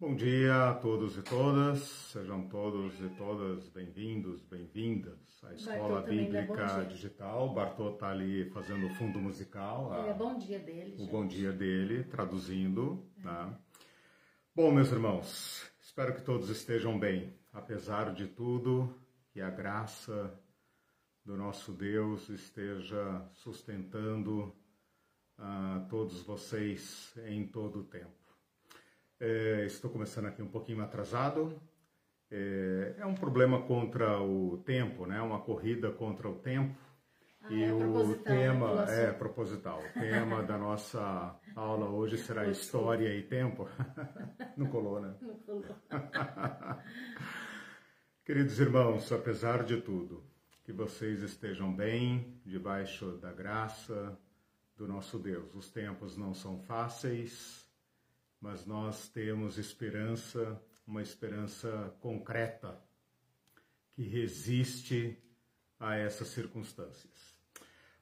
Bom dia a todos e todas, sejam todos e todas bem-vindos, bem-vindas à Escola Bíblica Digital. Bartô está ali fazendo o fundo musical. A, é bom dia dele. O gente. bom dia dele, traduzindo. É. Né? Bom, meus irmãos, espero que todos estejam bem, apesar de tudo, que a graça do nosso Deus esteja sustentando uh, todos vocês em todo o tempo. É, estou começando aqui um pouquinho atrasado. É, é, um problema contra o tempo, né? Uma corrida contra o tempo. Ah, e é o tema né? é proposital. O tema da nossa aula hoje será História e Tempo. Não colou, né? Não colou. Queridos irmãos, apesar de tudo, que vocês estejam bem, debaixo da graça do nosso Deus. Os tempos não são fáceis, mas nós temos esperança, uma esperança concreta que resiste a essas circunstâncias.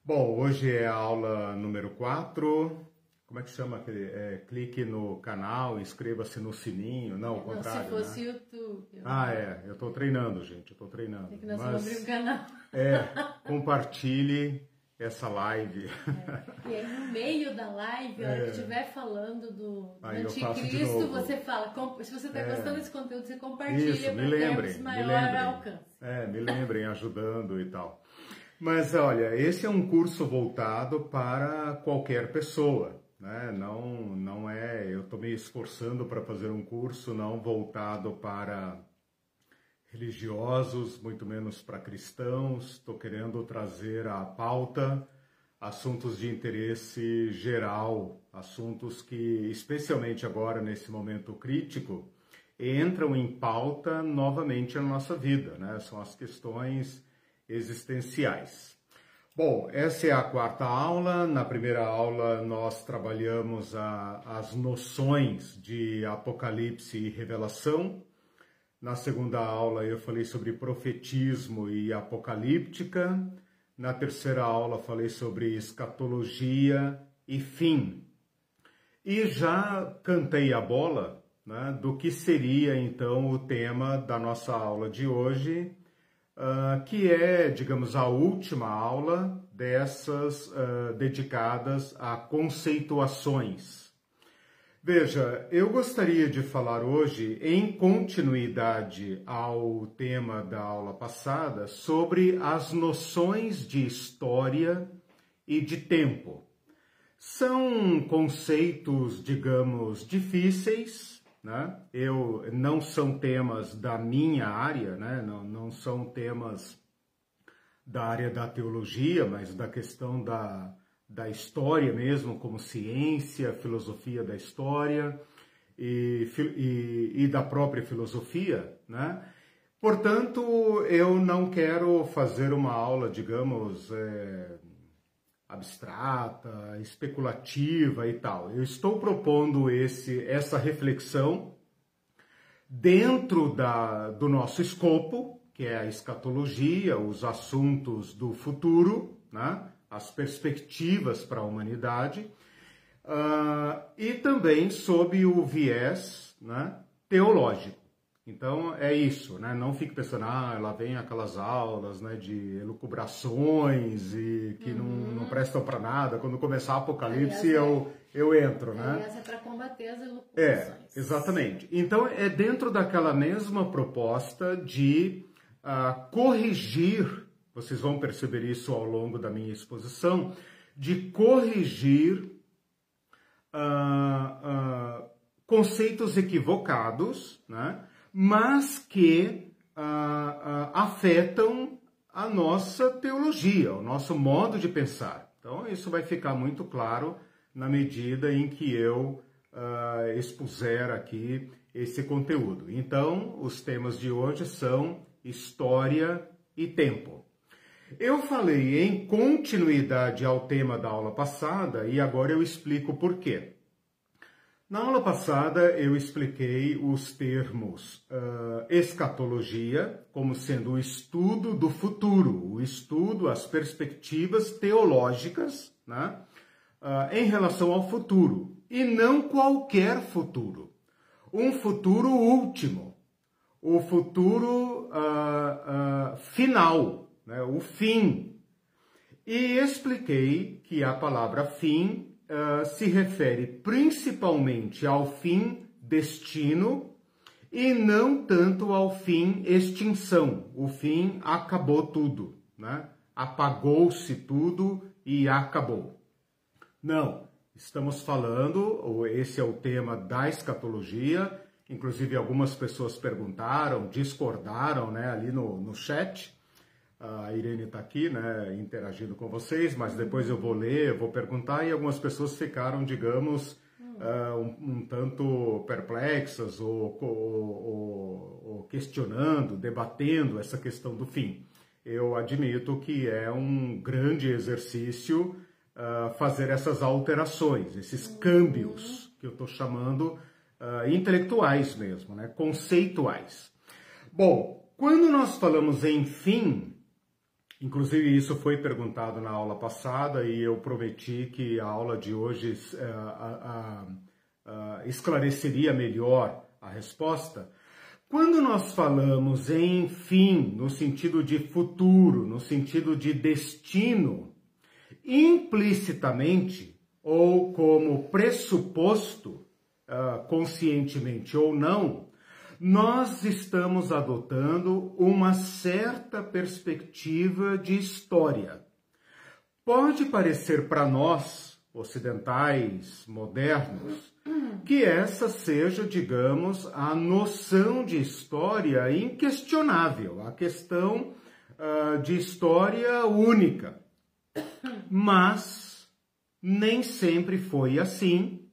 Bom, hoje é a aula número 4. Como é que chama? É, clique no canal, inscreva-se no sininho. Não, o contrário. Não, se fosse né? YouTube. Ah, é. Eu estou treinando, gente. Eu estou treinando. É que nós Mas, vamos abrir um canal. É, compartilhe essa live. É. E aí no meio da live, a hora que estiver falando do, do anticristo, você fala, se você está é. gostando desse conteúdo, você compartilha para termos maior me lembrem. alcance. É, me lembrem, ajudando e tal. Mas olha, esse é um curso voltado para qualquer pessoa. Né? Não, não é. Eu estou me esforçando para fazer um curso não voltado para religiosos, muito menos para cristãos. Estou querendo trazer à pauta assuntos de interesse geral, assuntos que, especialmente agora nesse momento crítico, entram em pauta novamente na nossa vida, né? São as questões existenciais. Bom, essa é a quarta aula. Na primeira aula nós trabalhamos a, as noções de Apocalipse e Revelação. Na segunda aula eu falei sobre profetismo e apocalíptica. Na terceira aula falei sobre escatologia e fim. E já cantei a bola né, do que seria então o tema da nossa aula de hoje, uh, que é, digamos, a última aula dessas uh, dedicadas a conceituações Veja, eu gostaria de falar hoje, em continuidade ao tema da aula passada, sobre as noções de história e de tempo. São conceitos, digamos, difíceis, né? Eu, não são temas da minha área, né? não, não são temas da área da teologia, mas da questão da, da história mesmo, como ciência, filosofia da história e, e, e da própria filosofia, né? Portanto, eu não quero fazer uma aula, digamos, é, abstrata, especulativa e tal. Eu estou propondo esse, essa reflexão dentro da, do nosso escopo, que é a escatologia, os assuntos do futuro, né? As perspectivas para a humanidade, uh, e também sob o viés né, teológico. Então é isso, né? Não fique pensando, ah, lá vem aquelas aulas né, de elucubrações e que uhum. não, não prestam para nada. Quando começar o Apocalipse, eu, eu entro, né? Essa é para combater as elucubrações. É, exatamente. Então é dentro daquela mesma proposta de uh, corrigir vocês vão perceber isso ao longo da minha exposição, de corrigir uh, uh, conceitos equivocados, né? mas que uh, afetam a nossa teologia, o nosso modo de pensar. Então, isso vai ficar muito claro na medida em que eu expuser aqui esse conteúdo. Então, os temas de hoje são história e tempo. Eu falei em continuidade ao tema da aula passada e agora eu explico por quê. Na aula passada eu expliquei os termos uh, escatologia como sendo o estudo do futuro, o estudo, as perspectivas teológicas né, uh, em relação ao futuro, e não qualquer futuro. um futuro último, o futuro uh, final, né? o fim. E expliquei que a palavra fim uh, se refere principalmente ao fim destino e não tanto ao fim extinção. O fim acabou tudo, né? apagou-se tudo e acabou. Não, estamos falando, esse é o tema da escatologia, inclusive algumas pessoas perguntaram, discordaram né, ali no, no chat. A Irene está aqui, né, interagindo com vocês, mas depois eu vou ler, eu vou perguntar, e algumas pessoas ficaram, digamos, uh, um, um, tanto perplexas ou, ou, ou questionando, debatendo essa questão do fim eu admito que é um grande exercício uh, fazer essas alterações, esses câmbios que eu estou chamando uh, intelectuais mesmo, né? conceituais. Bom, quando nós falamos em fim, inclusive isso foi perguntado na aula passada e eu prometi que a aula de hoje uh, esclareceria melhor a resposta. Quando nós falamos em fim, no sentido de futuro, no sentido de destino, implicitamente ou como pressuposto, uh, conscientemente ou não, nós estamos adotando uma certa perspectiva de história. Pode parecer para nós, ocidentais, modernos, que essa seja, digamos, a noção de história inquestionável, a questão uh, de história única. Mas nem sempre foi assim,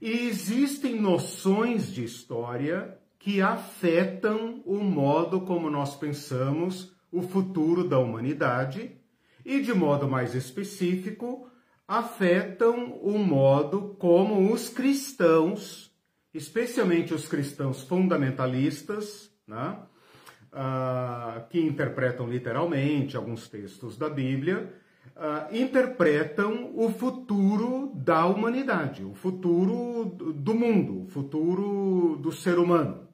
e existem noções de história que afetam o modo como nós pensamos o futuro da humanidade e, de modo mais específico, afetam o modo como os cristãos, especialmente os cristãos fundamentalistas, né, uh, que interpretam literalmente alguns textos da Bíblia, uh, interpretam o futuro da humanidade, o futuro do mundo, o futuro do ser humano.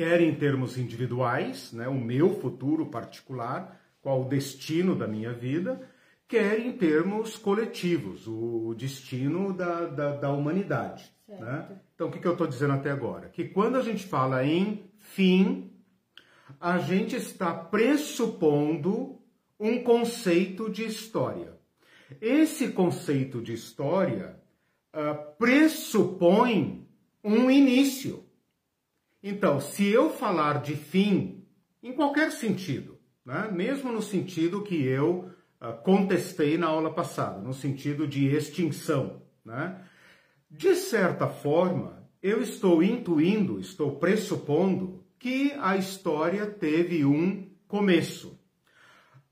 Quer em termos individuais, né, o meu futuro particular, qual o destino da minha vida, quer em termos coletivos, o destino da, da, da humanidade. Né? Então, o que, que eu estou dizendo até agora? Que quando a gente fala em fim, a gente está pressupondo um conceito de história. Esse conceito de história uh, pressupõe um início. Então, se eu falar de fim, em qualquer sentido, né? mesmo no sentido que eu ah, contestei na aula passada, no sentido de extinção. Né? De certa forma, eu estou intuindo, estou pressupondo que a história teve um começo.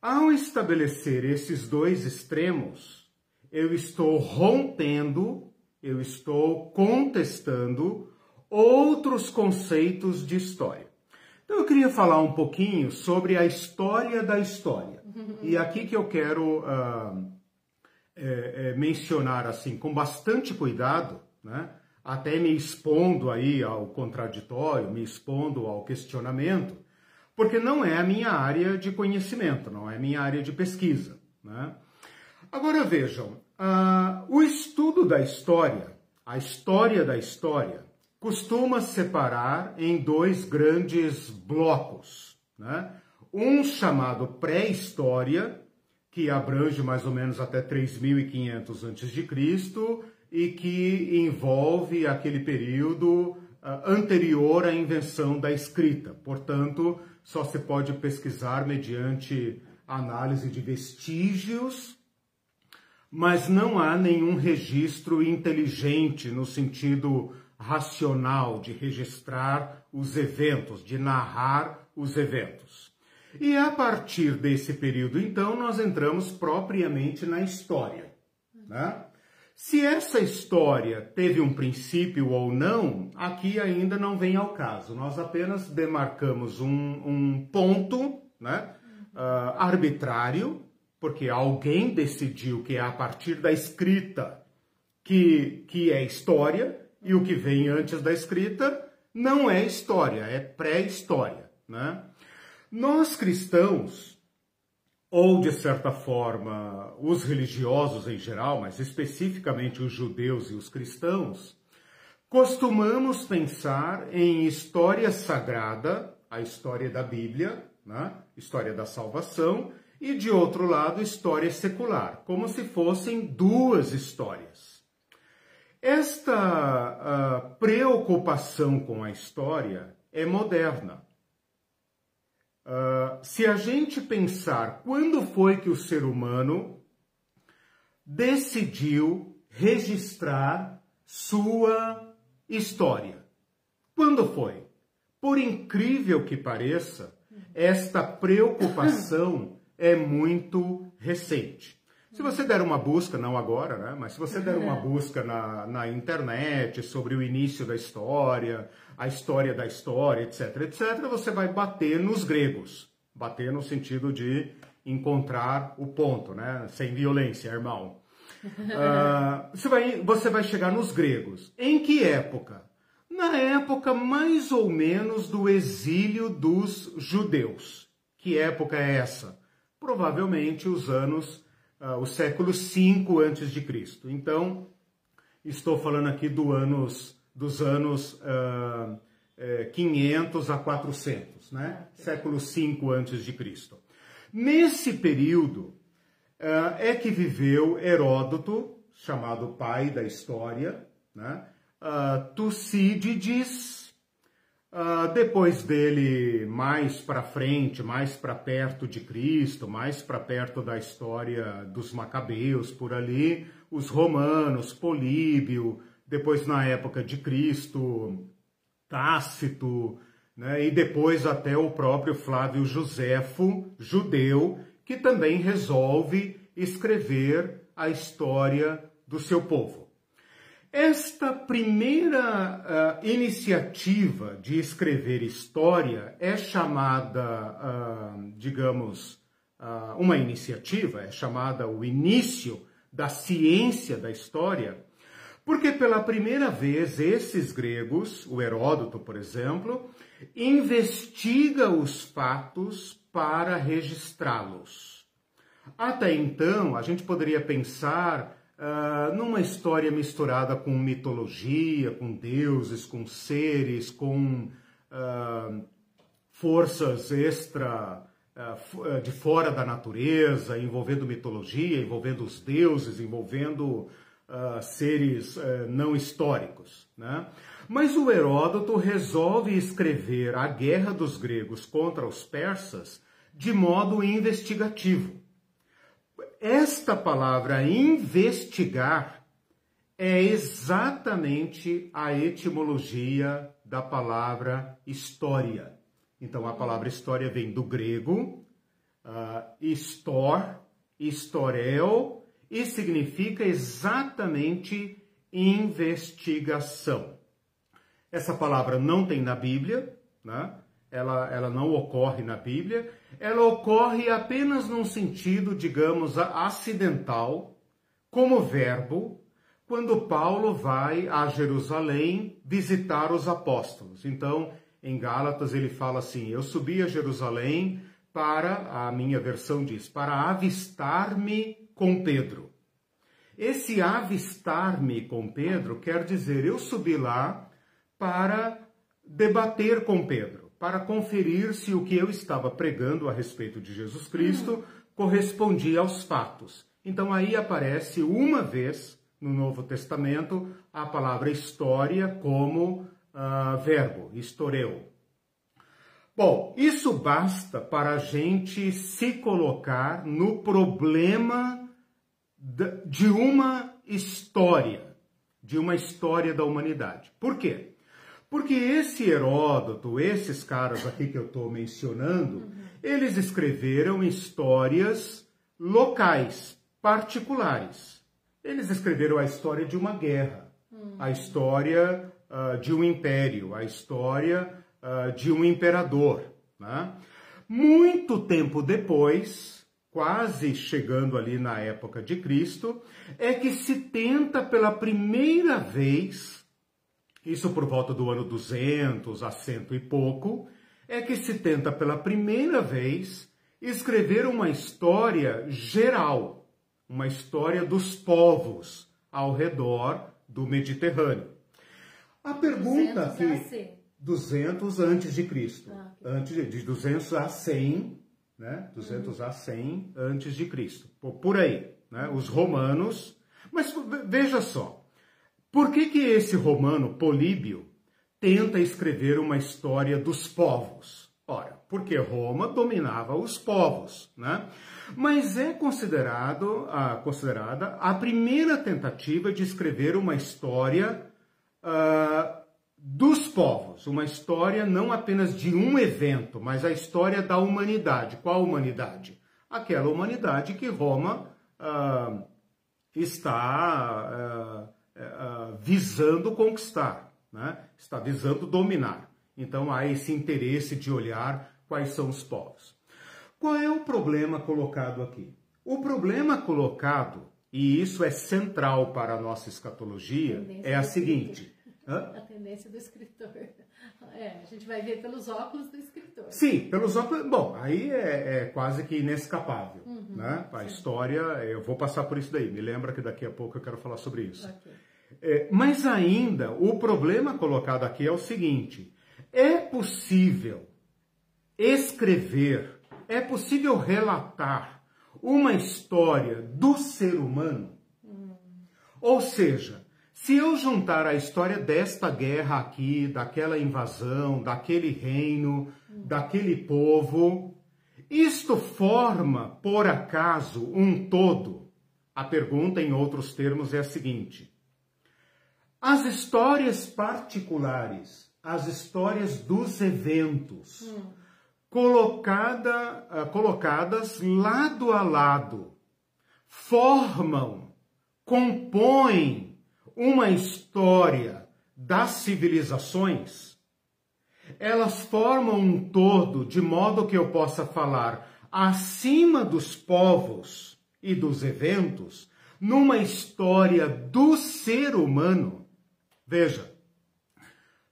Ao estabelecer esses dois extremos, eu estou rompendo, eu estou contestando outros conceitos de história. Então eu queria falar um pouquinho sobre a história da história. E aqui que eu quero uh, é, é, mencionar assim, com bastante cuidado, né? até me expondo aí ao contraditório, me expondo ao questionamento, porque não é a minha área de conhecimento, não é a minha área de pesquisa. Né? Agora vejam, uh, o estudo da história, a história da história, costuma separar em dois grandes blocos. Né? um chamado pré-história, que abrange mais ou menos até 3500 a.C. e que envolve aquele período uh, anterior à invenção da escrita. Portanto, só se pode pesquisar mediante análise de vestígios, mas não há nenhum registro inteligente no sentido racional de registrar os eventos, de narrar os eventos. E a partir desse período, então, nós entramos propriamente na história. Né? Se essa história teve um princípio ou não, aqui ainda não vem ao caso. Nós apenas demarcamos um, um ponto né, uh, arbitrário, porque alguém decidiu que é a partir da escrita que, que é história, e o que vem antes da escrita não é história, é pré-história. Né? Nós cristãos, ou de certa forma os religiosos em geral, mas especificamente os judeus e os cristãos, costumamos pensar em história sagrada, a história da Bíblia, né? história da salvação, e de outro lado, história secular, como se fossem duas histórias. Esta uh, preocupação com a história é moderna. Uh, se a gente pensar quando foi que o ser humano decidiu registrar sua história. Quando foi? Por incrível que pareça, esta preocupação é muito recente. Se você der uma busca, não agora, né? Mas se você der uma busca na, na internet sobre o início da história, a história da história, etc, etc, você vai bater nos gregos. Bater no sentido de encontrar o ponto, né? Sem violência, irmão. Uh, você, vai, você vai chegar nos gregos. Em que época? Na época mais ou menos do exílio dos judeus. Que época é essa? Provavelmente os anos o século V antes de Cristo. Então, estou falando aqui do anos, dos anos uh, é, 500 a 400, né? Século V antes de Cristo. Nesse período uh, é que viveu Heródoto, chamado pai da história, né? Uh, Tucídides, Uh, depois dele, mais para frente, mais para perto de Cristo, mais para perto da história dos Macabeus, por ali, os romanos, Políbio, depois na época de Cristo, Tácito, né, e depois até o próprio Flávio Joséfo, judeu, que também resolve escrever a história do seu povo. Esta primeira uh, iniciativa de escrever história é chamada, uh, digamos, uh, uma iniciativa, é chamada o início da ciência da história, porque pela primeira vez esses gregos, o Heródoto, por exemplo, investiga os fatos para registrá-los. Até então, a gente poderia pensar uh, numa história misturada com mitologia, com deuses, com seres, com uh, forças extra uh, de fora da natureza, envolvendo mitologia, envolvendo os deuses, envolvendo seres não históricos. Né? Mas o Heródoto resolve escrever a guerra dos gregos contra os persas de modo investigativo esta palavra investigar é exatamente a etimologia da palavra história. Então, a palavra história vem do grego, uh, histor, historel, e significa exatamente investigação. Essa palavra não tem na Bíblia, né? Ela, ela não ocorre na Bíblia, ela ocorre apenas num sentido, digamos, acidental, como verbo, quando Paulo vai a Jerusalém visitar os apóstolos. Então, em Gálatas ele fala assim: Eu subi a Jerusalém para, a minha versão diz, para avistar-me com Pedro. Esse avistar-me com Pedro quer dizer, eu subi lá para debater com Pedro para conferir se o que eu estava pregando a respeito de Jesus Cristo correspondia aos fatos. Então aí aparece uma vez no Novo Testamento a palavra história como uh, verbo, historeu. Bom, isso basta para a gente se colocar no problema de uma história, de uma história da humanidade. Por quê? Porque esse Heródoto, esses caras aqui que eu estou mencionando, uhum. eles escreveram histórias locais, particulares. Eles escreveram a história de uma guerra, uhum. a história uh, de um império, a história uh, de um imperador. Né? Muito tempo depois, quase chegando ali na época de Cristo, é que se tenta pela primeira vez isso por volta do ano 200 a cento e pouco, é que se tenta pela primeira vez escrever uma história geral, uma história dos povos ao redor do Mediterrâneo. A pergunta aqui 200 antes de Cristo, ah, antes de 200 a 100, né? 200 uhum. a 100 antes de Cristo. Por aí, né? Os romanos, mas veja só, por que que esse romano Políbio tenta escrever uma história dos povos? Ora, porque Roma dominava os povos, né? Mas é considerado, a, considerada a primeira tentativa de escrever uma história uh, dos povos, uma história não apenas de um evento, mas a história da humanidade. Qual humanidade? Aquela humanidade que Roma uh, está uh, visando conquistar, né? está visando dominar. Então há esse interesse de olhar quais são os povos. Qual é o problema colocado aqui? O problema colocado, e isso é central para a nossa escatologia, é a seguinte. Hã? A tendência do escritor. É, a gente vai ver pelos óculos do escritor. Sim, pelos óculos. Bom, aí é, é quase que inescapável. Uhum, né? A sim. história, eu vou passar por isso daí. Me lembra que daqui a pouco eu quero falar sobre isso. Okay. É, mas ainda, o problema colocado aqui é o seguinte: é possível escrever, é possível relatar uma história do ser humano? Hum. Ou seja, se eu juntar a história desta guerra aqui, daquela invasão, daquele reino, daquele povo, isto forma, por acaso, um todo? A pergunta, em outros termos, é a seguinte: as histórias particulares as histórias dos eventos, hum. colocada, uh, colocadas lado a lado, formam, compõem uma história das civilizações. Elas formam um todo de modo que eu possa falar acima dos povos e dos eventos, numa história do ser humano. Veja,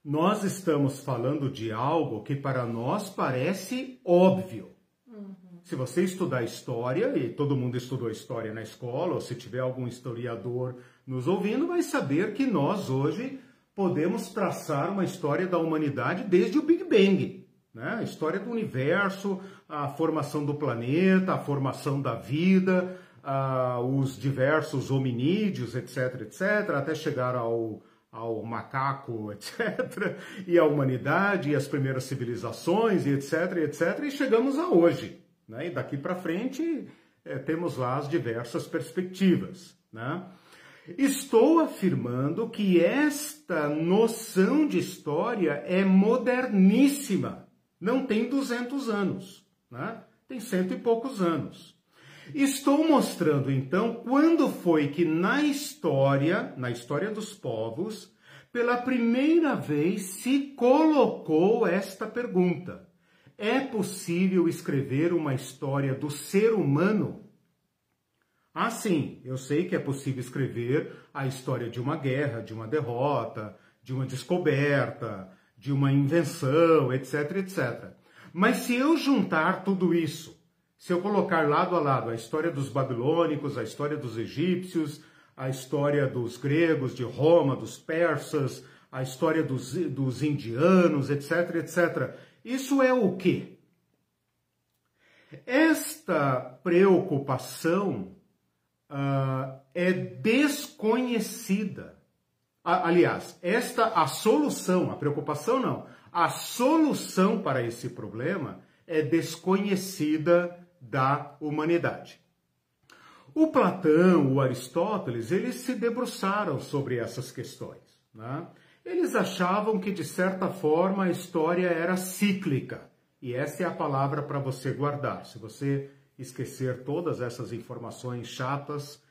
nós estamos falando de algo que para nós parece óbvio. Uhum. Se você estudar história, e todo mundo estudou história na escola, ou se tiver algum historiador nos ouvindo, vai saber que nós hoje podemos traçar uma história da humanidade desde o Big Bang. Né? A história do universo, a formação do planeta, a formação da vida, os diversos hominídeos, etc, etc, até chegar ao, ao macaco, etc., e à humanidade, e as primeiras civilizações, e etc., etc., e chegamos a hoje. Né? E daqui para frente é, temos lá as diversas perspectivas. Né? Estou afirmando que esta noção de história é moderníssima. Não tem 200 anos, né? tem cento e poucos anos. Estou mostrando então quando foi que na história, na história dos povos, pela primeira vez se colocou esta pergunta: é possível escrever uma história do ser humano? Ah, sim, eu sei que é possível escrever a história de uma guerra, de uma derrota, de uma descoberta, de uma invenção, etc, etc. Mas se eu juntar tudo isso se eu colocar lado a lado a história dos babilônicos, a história dos egípcios, a história dos gregos, de Roma, dos persas, a história dos, dos indianos, etc, etc. Isso é o quê? Esta preocupação uh, é desconhecida. Aliás, esta a solução, a preocupação não, a solução para esse problema é desconhecida da humanidade. O Platão, o Aristóteles, eles se debruçaram sobre essas questões. Né? Eles achavam que, de certa forma, a história era cíclica. E essa é a palavra para você guardar. Se você esquecer todas essas informações chatas,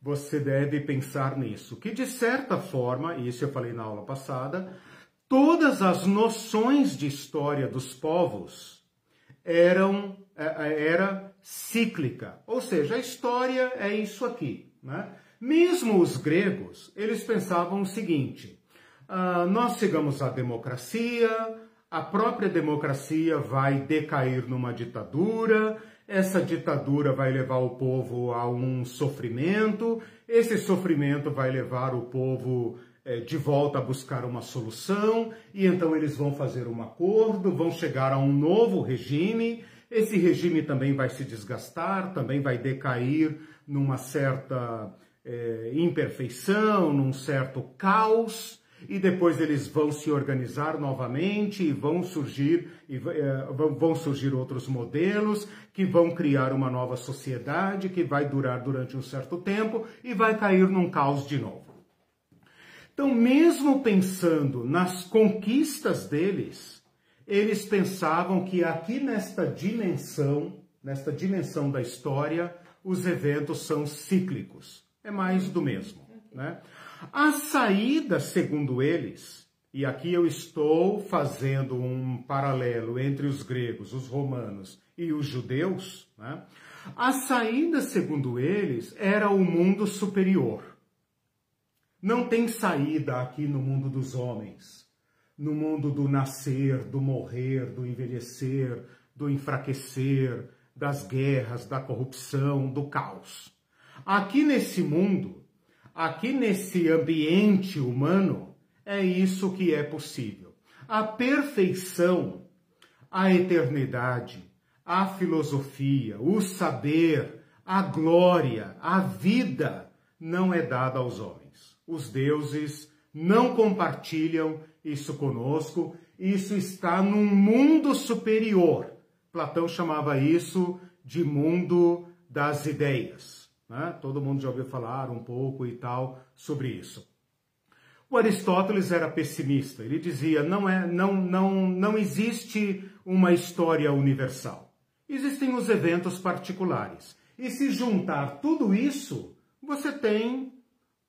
você deve pensar nisso. Que, de certa forma, e isso eu falei na aula passada, todas as noções de história dos povos eram era cíclica, ou seja, a história é isso aqui. Né? Mesmo os gregos, eles pensavam o seguinte, uh, nós chegamos à democracia, a própria democracia vai decair numa ditadura, essa ditadura vai levar o povo a um sofrimento, esse sofrimento vai levar o povo é, de volta a buscar uma solução, e então eles vão fazer um acordo, vão chegar a um novo regime. Esse regime também vai se desgastar, também vai decair numa certa é, imperfeição, num certo caos e depois eles vão se organizar novamente e vão surgir e eh, vão surgir outros modelos que vão criar uma nova sociedade que vai durar durante um certo tempo e vai cair num caos de novo. Então, mesmo pensando nas conquistas deles, eles pensavam que aqui nesta dimensão, nesta dimensão da história, os eventos são cíclicos. É mais do mesmo, né? A saída, segundo eles, e aqui eu estou fazendo um paralelo entre os gregos, os romanos e os judeus, né? a saída, segundo eles, era o mundo superior. Não tem saída aqui no mundo dos homens, no mundo do nascer, do morrer, do envelhecer, do enfraquecer, das guerras, da corrupção, do caos. Aqui nesse mundo, Aqui nesse ambiente humano, é isso que é possível. A perfeição, a eternidade, a filosofia, o saber, a glória, a vida não é dada aos homens. Os deuses não compartilham isso conosco, isso está num mundo superior. Platão chamava isso de mundo das ideias. Né? Todo mundo já ouviu falar um pouco e tal sobre isso. O Aristóteles era pessimista. Ele dizia: não é, não, não, não existe uma história universal. Existem os eventos particulares. E se juntar tudo isso, você tem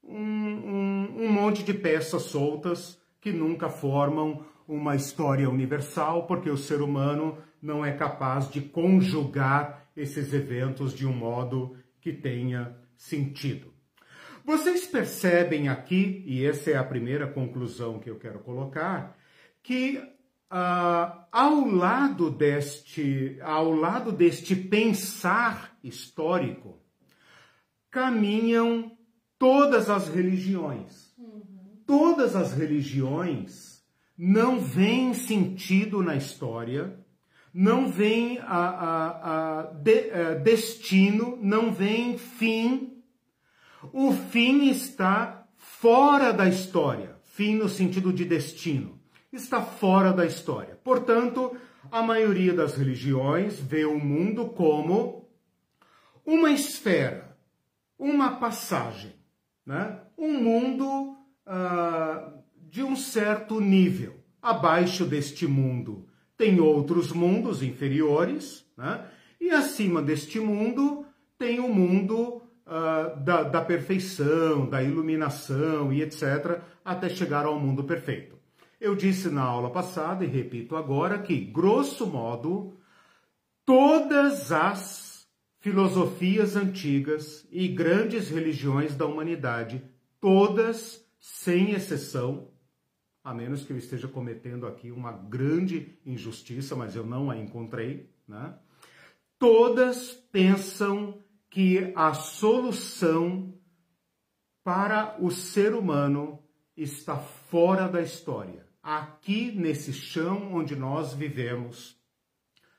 um, um, um monte de peças soltas que nunca formam uma história universal, porque o ser humano não é capaz de conjugar esses eventos de um modo que tenha sentido. Vocês percebem aqui, e essa é a primeira conclusão que eu quero colocar, que uh, ao lado deste, ao lado deste pensar histórico, caminham todas as religiões. Todas as religiões não veem sentido na história não vem a, a, a, de, a é, destino, não vem fim. O fim está fora da história. Fim no sentido de destino. Está fora da história. Portanto, a maioria das religiões vê o mundo como uma esfera, uma passagem, né? um mundo uh, de um certo nível. Abaixo deste mundo tem outros mundos inferiores, né? e acima deste mundo tem o mundo uh, da, da perfeição, da iluminação e etc., até chegar ao mundo perfeito. Eu disse na aula passada e repito agora que, grosso modo, todas as filosofias antigas e grandes religiões da humanidade, todas, sem exceção, a menos que eu esteja cometendo aqui uma grande injustiça, mas eu não a encontrei, né? Todas pensam que a solução para o ser humano está fora da história. Aqui nesse chão onde nós vivemos,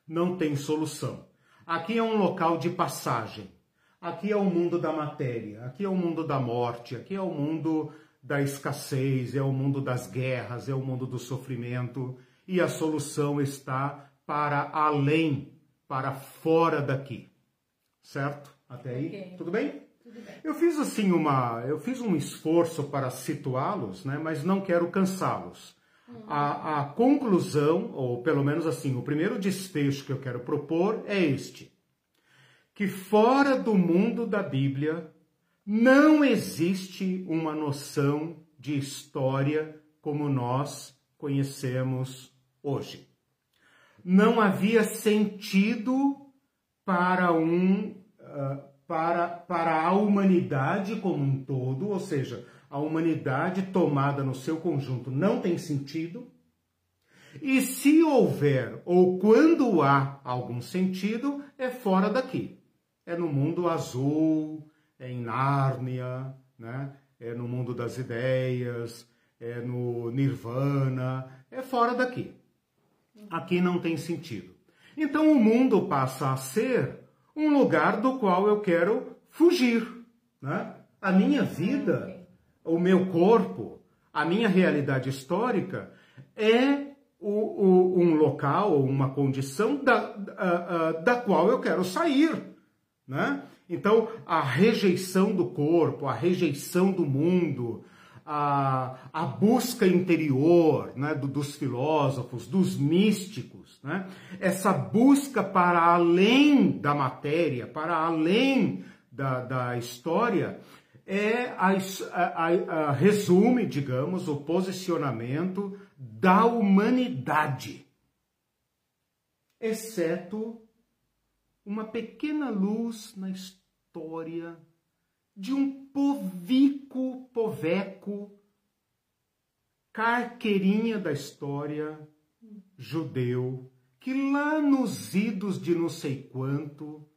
não tem solução. Aqui é um local de passagem. Aqui é o mundo da matéria, aqui é o mundo da morte, aqui é o mundo da escassez, é o mundo das guerras, é o mundo do sofrimento, e a solução está para além, para fora daqui. Certo? Até aí? Okay. Tudo bem? Tudo bem. Eu fiz assim uma, eu fiz um esforço para situá-los, né, mas não quero cansá-los. Uhum. A, a conclusão, ou pelo menos assim, o primeiro desfecho que eu quero propor é este: que fora do mundo da Bíblia não existe uma noção de história como nós conhecemos hoje. Não havia sentido para um uh, para, para a humanidade como um todo, ou seja, a humanidade tomada no seu conjunto não tem sentido. E se houver ou quando há algum sentido, é fora daqui. É no mundo azul, é em Nárnia, né? é no mundo das ideias, é no Nirvana, é fora daqui. Aqui não tem sentido. Então o mundo passa a ser um lugar do qual eu quero fugir. Né? A minha vida, o meu corpo, a minha realidade histórica é o, o, um local uma condição da, da, da qual eu quero sair. Né? Então, a rejeição do corpo, a rejeição do mundo, a, a busca interior né, do, dos filósofos, dos místicos, né, essa busca para além da matéria, para além da, da história, é a, a, a, resume, digamos, o posicionamento da humanidade, exceto uma pequena luz na história de um povico, poveco, carqueirinha da história judeu, que lá nos idos de não sei quanto,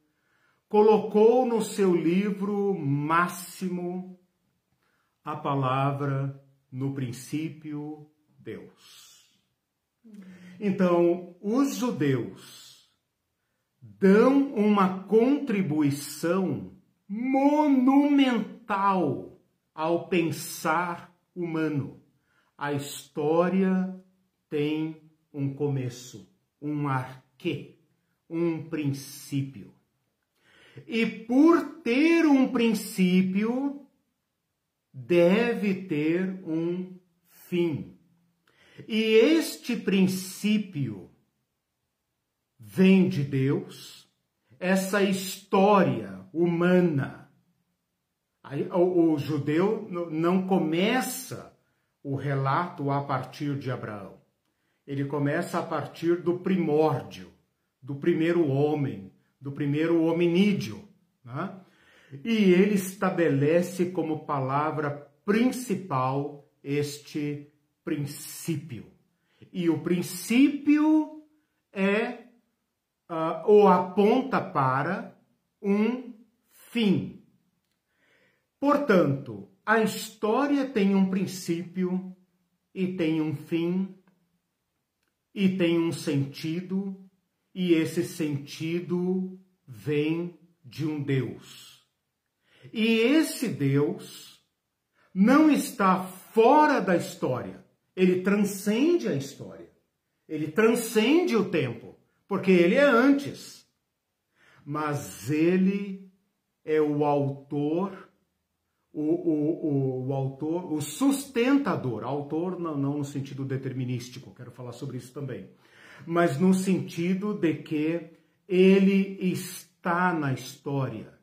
colocou no seu livro máximo a palavra no princípio Deus. Então, os judeus dão uma contribuição monumental ao pensar humano. A história tem um começo, um arquê, um princípio. E por ter um princípio, deve ter um fim. E este princípio vem de Deus, essa história humana. O, judeu não começa o relato a partir de Abraão. Ele começa a partir do primórdio, do primeiro homem, do primeiro hominídeo. Né? E ele estabelece como palavra principal este princípio. E o princípio é uh, ou aponta para um fim. Portanto, a história tem um princípio e tem um fim e tem um sentido, e esse sentido vem de um Deus. E esse Deus não está fora da história, ele transcende a história, ele transcende o tempo, porque ele é antes. Mas ele é o autor, o, o, o, o autor, o sustentador, autor não, não no sentido determinístico, quero falar sobre isso também, mas no sentido de que ele está na história,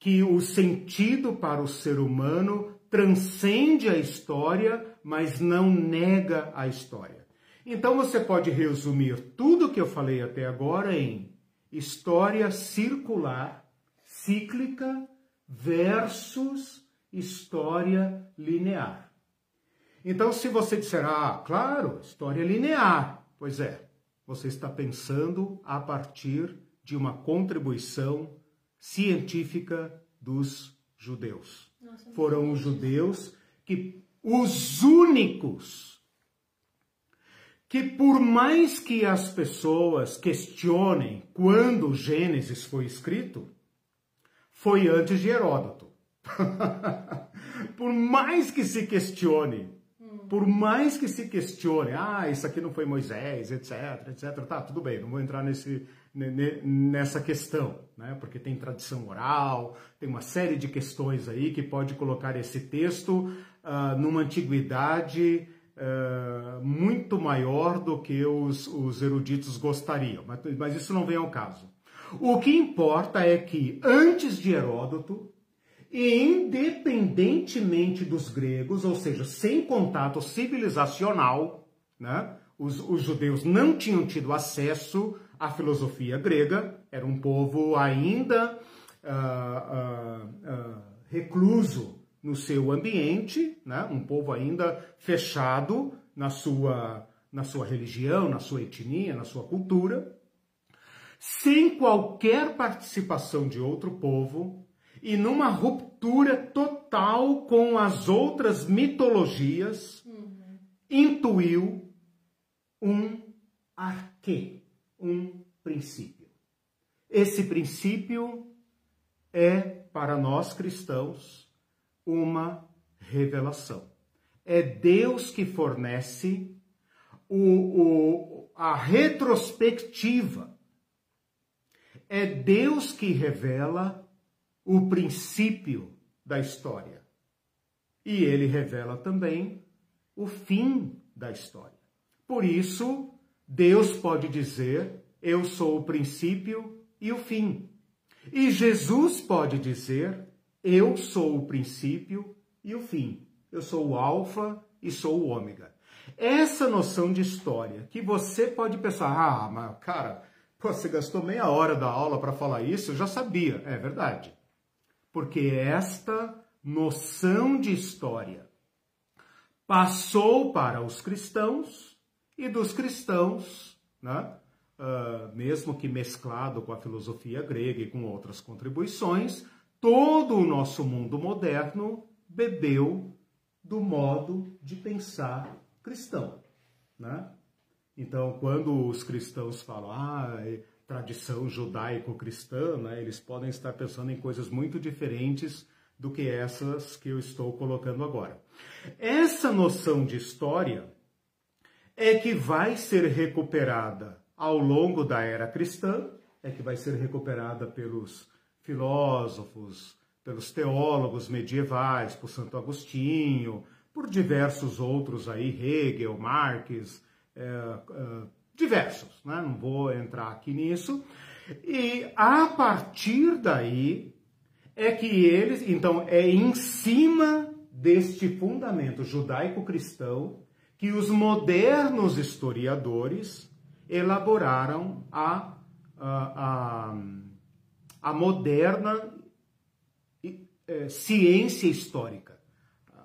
que o sentido para o ser humano transcende a história, mas não nega a história. Então você pode resumir tudo que eu falei até agora em história circular cíclica versus história linear. Então, se você disser, ah, claro, história linear, pois é, você está pensando a partir de uma contribuição científica dos judeus. Nossa, Foram os judeus que, os únicos, que por mais que as pessoas questionem quando Gênesis foi escrito, foi antes de Heródoto. por mais que se questione, por mais que se questione, ah, isso aqui não foi Moisés, etc, etc, tá, tudo bem, não vou entrar nesse, nessa questão, né? Porque tem tradição oral, tem uma série de questões aí que pode colocar esse texto uh, numa antiguidade uh, muito maior do que os, os eruditos gostariam, mas, mas isso não vem ao caso. O que importa é que, antes de Heródoto, e independentemente dos gregos, ou seja, sem contato civilizacional, né, os, os judeus não tinham tido acesso à filosofia grega, era um povo ainda uh, uh, uh, recluso no seu ambiente, né? um povo ainda fechado na sua, na sua religião, na sua etnia, na sua cultura, sem qualquer participação de outro povo e numa ruptura total com as outras mitologias, uhum. intuiu um arquê, um princípio. Esse princípio é, para nós cristãos, uma revelação. É Deus que fornece o, o, a retrospectiva. É Deus que revela o princípio da história. E ele revela também o fim da história. Por isso, Deus pode dizer: Eu sou o princípio e o fim. E Jesus pode dizer: Eu sou o princípio e o fim. Eu sou o Alfa e sou o Ômega. Essa noção de história que você pode pensar: Ah, mas cara, você gastou meia hora da aula para falar isso, eu já sabia. É verdade. Porque esta noção de história passou para os cristãos e dos cristãos, né? uh, mesmo que mesclado com a filosofia grega e com outras contribuições, todo o nosso mundo moderno bebeu do modo de pensar cristão. Né? Então, quando os cristãos falam, ah, é tradição judaico-cristã, né, eles podem estar pensando em coisas muito diferentes do que essas que eu estou colocando agora. Essa noção de história é que vai ser recuperada ao longo da era cristã, é que vai ser recuperada pelos filósofos, pelos teólogos medievais, por Santo Agostinho, por diversos outros aí, Hegel, Marx, é, é, diversos, né? não vou entrar aqui nisso. E a partir daí é que eles, então, é em cima deste fundamento judaico-cristão que os modernos historiadores elaboraram a, a, a, a moderna é, ciência histórica,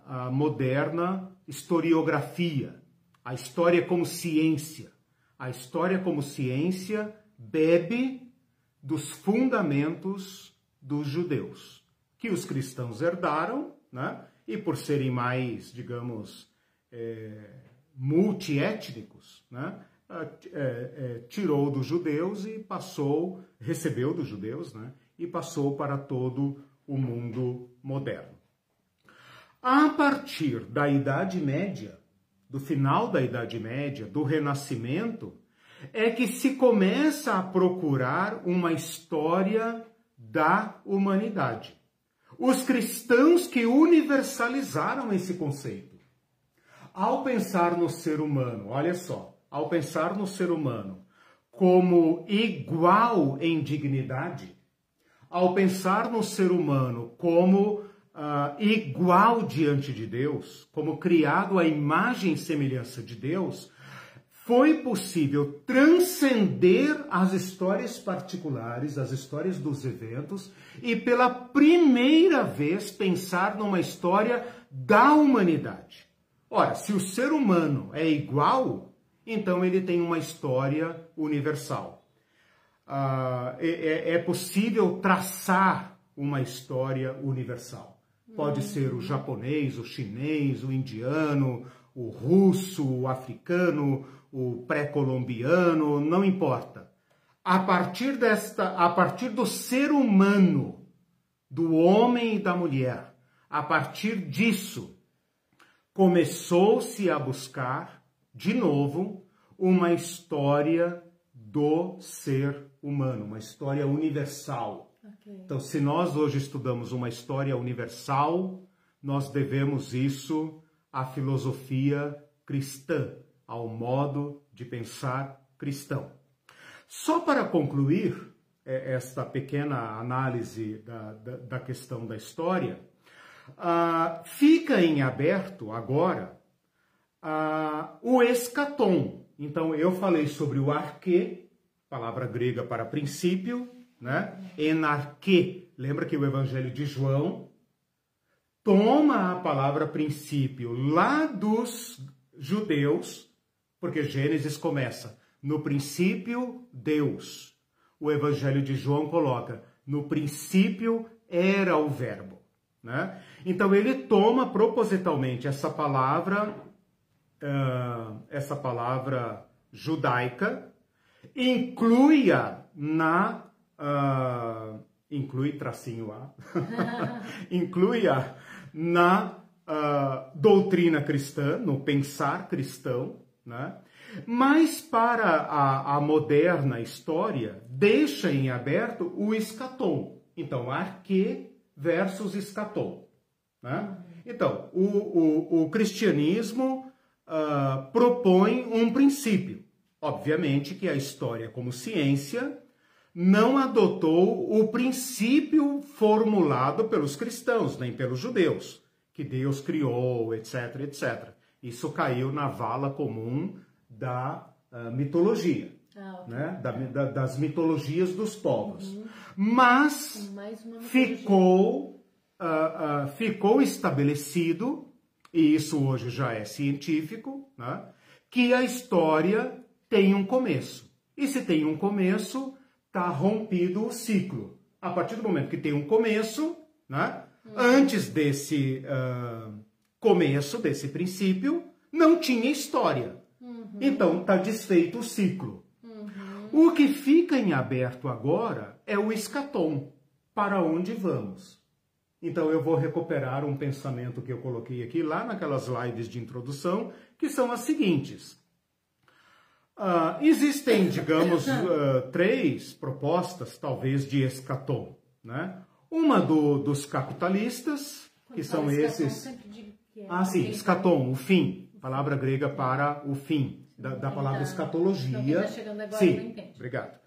a moderna historiografia, a história como ciência. A história como ciência bebe dos fundamentos dos judeus, que os cristãos herdaram, né? e por serem mais, digamos, é, multiétnicos, né? É, é, tirou dos judeus e passou, recebeu dos judeus, né? E passou para todo o mundo moderno. A partir da Idade Média, do final da Idade Média, do Renascimento, é que se começa a procurar uma história da humanidade. Os cristãos que universalizaram esse conceito. Ao pensar no ser humano, olha só, ao pensar no ser humano como igual em dignidade, ao pensar no ser humano como uh, igual diante de Deus, como criado à imagem e semelhança de Deus, foi possível transcender as histórias particulares, as histórias dos eventos, e pela primeira vez pensar numa história da humanidade. Ora, se o ser humano é igual, então ele tem uma história universal. Uh, é, é, possível traçar uma história universal. Pode ser o japonês, o chinês, o indiano, o russo, o africano, o pré-colombiano, não importa. A partir desta, a partir do ser humano, do homem e da mulher, a partir disso, começou-se a buscar de novo, uma história do ser humano, uma história universal. Okay. Então, se nós hoje estudamos uma história universal, nós devemos isso à filosofia cristã, ao modo de pensar cristão. Só para concluir é, esta pequena análise da, da, da questão da história, uh, fica em aberto agora ah, o escatom. Então, eu falei sobre o arque, palavra grega para princípio, né? Enarque. Lembra que o Evangelho de João toma a palavra princípio lá dos judeus, porque Gênesis começa no princípio Deus. O Evangelho de João coloca no princípio era o Verbo. Né? Então ele toma propositalmente essa palavra, essa palavra judaica, inclui-a na uh, inclui tracinho A, inclui-a na uh, doutrina cristã, no pensar cristão, né? mas para a, a moderna história deixa em aberto o escatom. Então, arque versus escatom. Né? Então, o, o, o cristianismo uh, propõe um princípio. Obviamente que a história como ciência não adotou o princípio formulado pelos cristãos, nem pelos judeus, que Deus criou, etc, etc. Isso caiu na vala comum da uh, mitologia, ah, okay. né? Da, da, das mitologias dos povos. Uhum. Mas ficou, uh, uh, ficou estabelecido, e isso hoje já é científico, né? que a história tem um começo. E se tem um começo, está rompido o ciclo. A partir do momento que tem um começo, né? Antes desse uh, começo, desse princípio, não tinha história. Uhum. Então está desfeito o ciclo. Uhum. O que fica em aberto agora é o escatom. Para onde vamos? Então eu vou recuperar um pensamento que eu coloquei aqui lá naquelas lives de introdução, que são as seguintes. Uh, existem, digamos, uh, três propostas, talvez, de escatom. Né? Uma do, dos capitalistas, que são esses. É ah, sim, escatom, o fim. Palavra grega para o fim, da, da palavra escatologia. Tá sim, obrigado.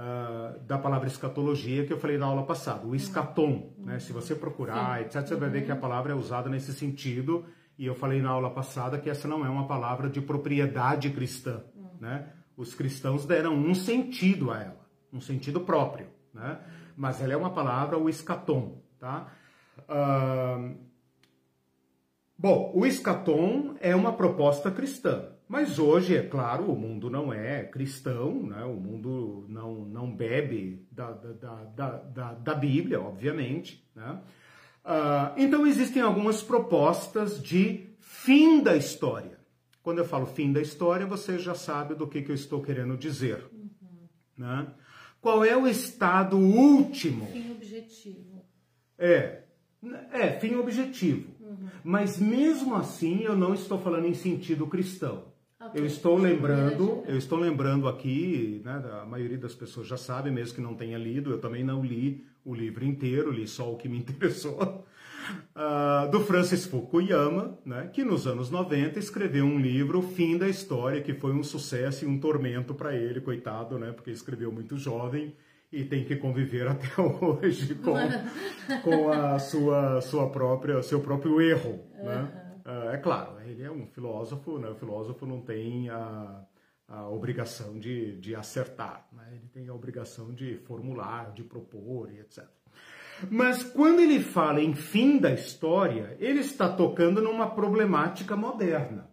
Uh, da palavra escatologia que eu falei na aula passada, o escatom. Uhum. Né? Se você procurar, sim. etc., você vai ver que a uhum. palavra é usada nesse sentido. E eu falei na aula passada que essa não é uma palavra de propriedade cristã né? Os cristãos deram um sentido a ela, um sentido próprio, né? Mas ela é uma palavra, o escatom, tá? Uh... Bom, o escatom é uma proposta cristã, mas hoje, é claro, o mundo não é cristão, né? o mundo não, não bebe da, da, da, da, da Bíblia, obviamente. Né? Uh, então existem algumas propostas de fim da história. Quando eu falo fim da história, você já sabe do que, que eu estou querendo dizer. Uhum. Né? Qual é o estado último? Fim objetivo. É, é fim objetivo. Uhum. Mas mesmo assim, eu não estou falando em sentido cristão. Okay. Eu estou lembrando, eu estou lembrando aqui, né, a maioria das pessoas já sabe, mesmo que não tenha lido, eu também não li o livro inteiro, li só o que me interessou uh, do Francis Fukuyama, né, que nos anos 90 escreveu um livro, Fim da História, que foi um sucesso e um tormento para ele, coitado, né, porque escreveu muito jovem e tem que conviver até hoje com, com a sua, sua própria, seu próprio erro. Né? Uh, é claro, ele é um filósofo, né? o filósofo não tem a, a obrigação de, de acertar, né? ele tem a obrigação de formular, de propor e etc. Mas quando ele fala em fim da história, ele está tocando numa problemática moderna.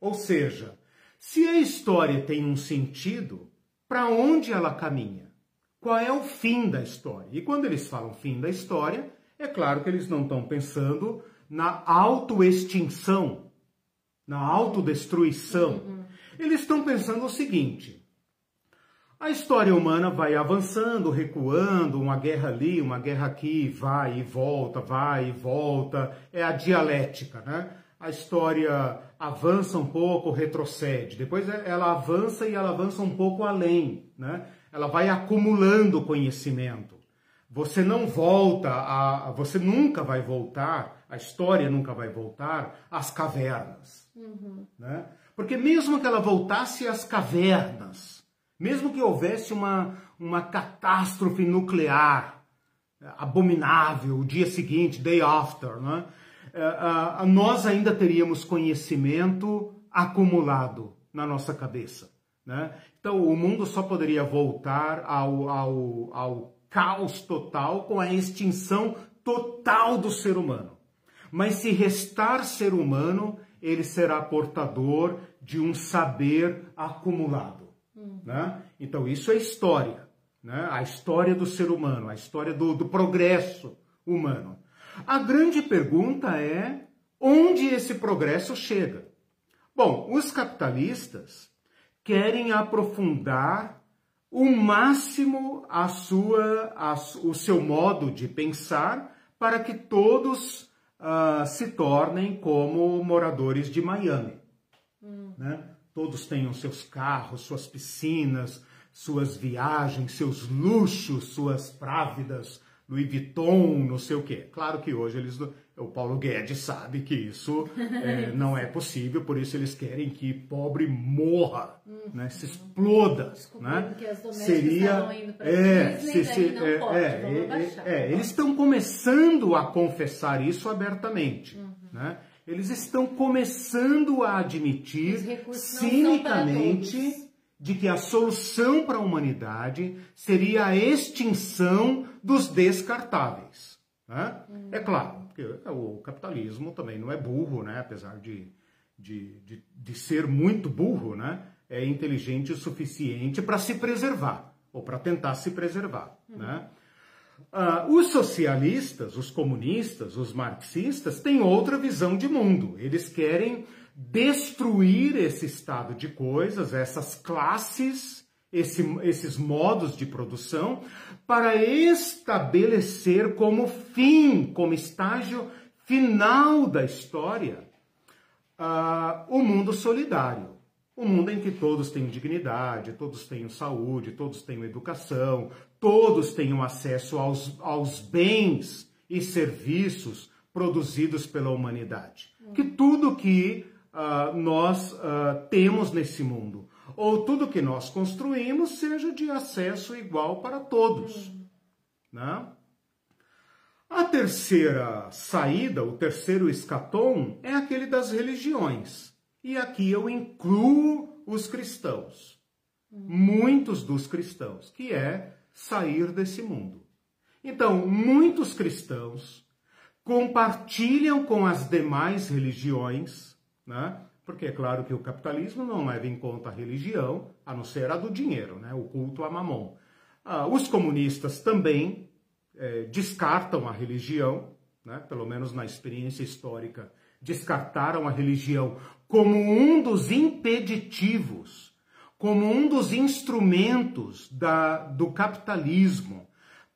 Ou seja, se a história tem um sentido, para onde ela caminha? Qual é o fim da história? E quando eles falam fim da história, é claro que eles não estão pensando na autoextinção, na autodestruição. Uhum. Eles estão pensando o seguinte: a história humana vai avançando, recuando, uma guerra ali, uma guerra aqui, vai e volta, vai e volta. É a dialética, né? A história avança um pouco, retrocede. Depois ela avança e ela avança um pouco além, né? Ela vai acumulando conhecimento. Você não volta a, você nunca vai voltar, a história nunca vai voltar às cavernas, uhum. né? Porque mesmo que ela voltasse às cavernas, mesmo que houvesse uma, uma catástrofe nuclear abominável, o dia seguinte, day after, né? Uh, nós ainda teríamos conhecimento acumulado na nossa cabeça. Né? Então, o mundo só poderia voltar ao, ao, ao caos total com a extinção total do ser humano. Mas se restar ser humano, ele será portador de um saber acumulado. Uhum. Né? Então, isso é história. Né? A história do ser humano, a história do, do progresso humano. A grande pergunta é onde esse progresso chega? Bom, os capitalistas querem aprofundar o máximo a sua, a, o seu modo de pensar para que todos uh, se tornem como moradores de Miami. Hum. Né? Todos tenham seus carros, suas piscinas, suas viagens, seus luxos, suas právidas, Louis Vuitton, não sei o quê. Claro que hoje eles, o Paulo Guedes sabe que isso é, não é possível, por isso eles querem que pobre morra, uhum. né, se exploda, né? Seria é, Disney, se, se, é, pode, é, é, é, eles estão começando a confessar isso abertamente, uhum. né? Eles estão começando a admitir cinicamente de que a solução para a humanidade seria a extinção dos descartáveis. Né? Hum. É claro, porque o capitalismo também não é burro, né? apesar de, de, de, de ser muito burro, né? é inteligente o suficiente para se preservar, ou para tentar se preservar. Hum. Né? Uh, os socialistas, os comunistas, os marxistas têm outra visão de mundo. Eles querem destruir esse estado de coisas, essas classes, esse, esses modos de produção, para estabelecer como fim, como estágio final da história, uh, o mundo solidário. O mundo em que todos tenham dignidade, todos tenham saúde, todos tenham educação, todos tenham acesso aos, aos bens e serviços produzidos pela humanidade. Que tudo que uh, nós uh, temos nesse mundo. Ou tudo que nós construímos seja de acesso igual para todos. Uhum. Né? A terceira saída, o terceiro escatom, é aquele das religiões. E aqui eu incluo os cristãos. Uhum. Muitos dos cristãos, que é sair desse mundo. Então, muitos cristãos compartilham com as demais religiões né? Porque é claro que o capitalismo não leva em conta a religião, a não ser a do dinheiro, né? o culto a mamon. Ah, os comunistas também é, descartam a religião, né? pelo menos na experiência histórica, descartaram a religião como um dos impeditivos, como um dos instrumentos da, do capitalismo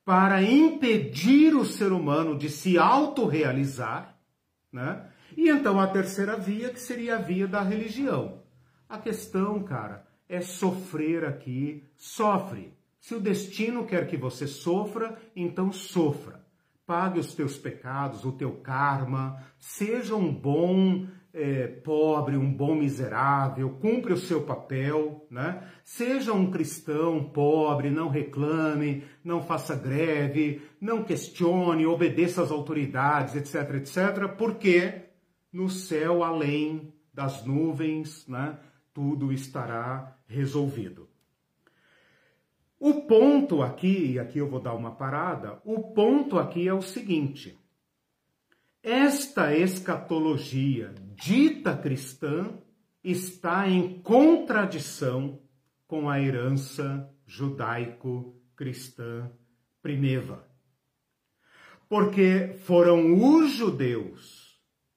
para impedir o ser humano de se autorrealizar, né? E então a terceira via, que seria a via da religião. A questão, cara, é sofrer aqui, sofre. Se o destino quer que você sofra, então sofra. Pague os teus pecados, o teu karma, seja um bom é, pobre, um bom miserável, cumpre o seu papel, né? Seja um cristão pobre, não reclame, não faça greve, não questione, obedeça às autoridades, etc, etc, porque no céu além das nuvens, né, tudo estará resolvido. O ponto aqui, e aqui eu vou dar uma parada, o ponto aqui é o seguinte: esta escatologia dita cristã está em contradição com a herança judaico-cristã primeva. Porque foram os judeus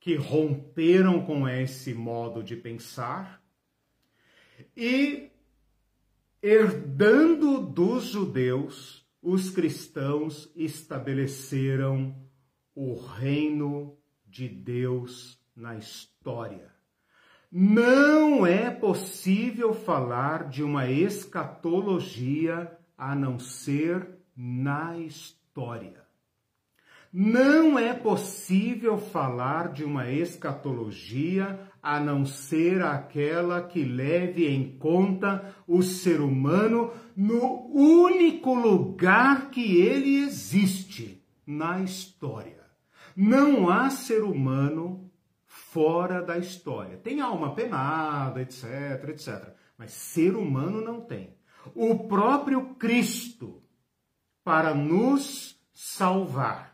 que romperam com esse modo de pensar e, herdando dos judeus, os cristãos estabeleceram o reino de Deus na história. Não é possível falar de uma escatologia a não ser na história. Não é possível falar de uma escatologia a não ser aquela que leve em conta o ser humano no único lugar que ele existe na história. Não há ser humano fora da história. Tem alma penada, etc, etc. Mas ser humano não tem. O próprio Cristo, para nos salvar,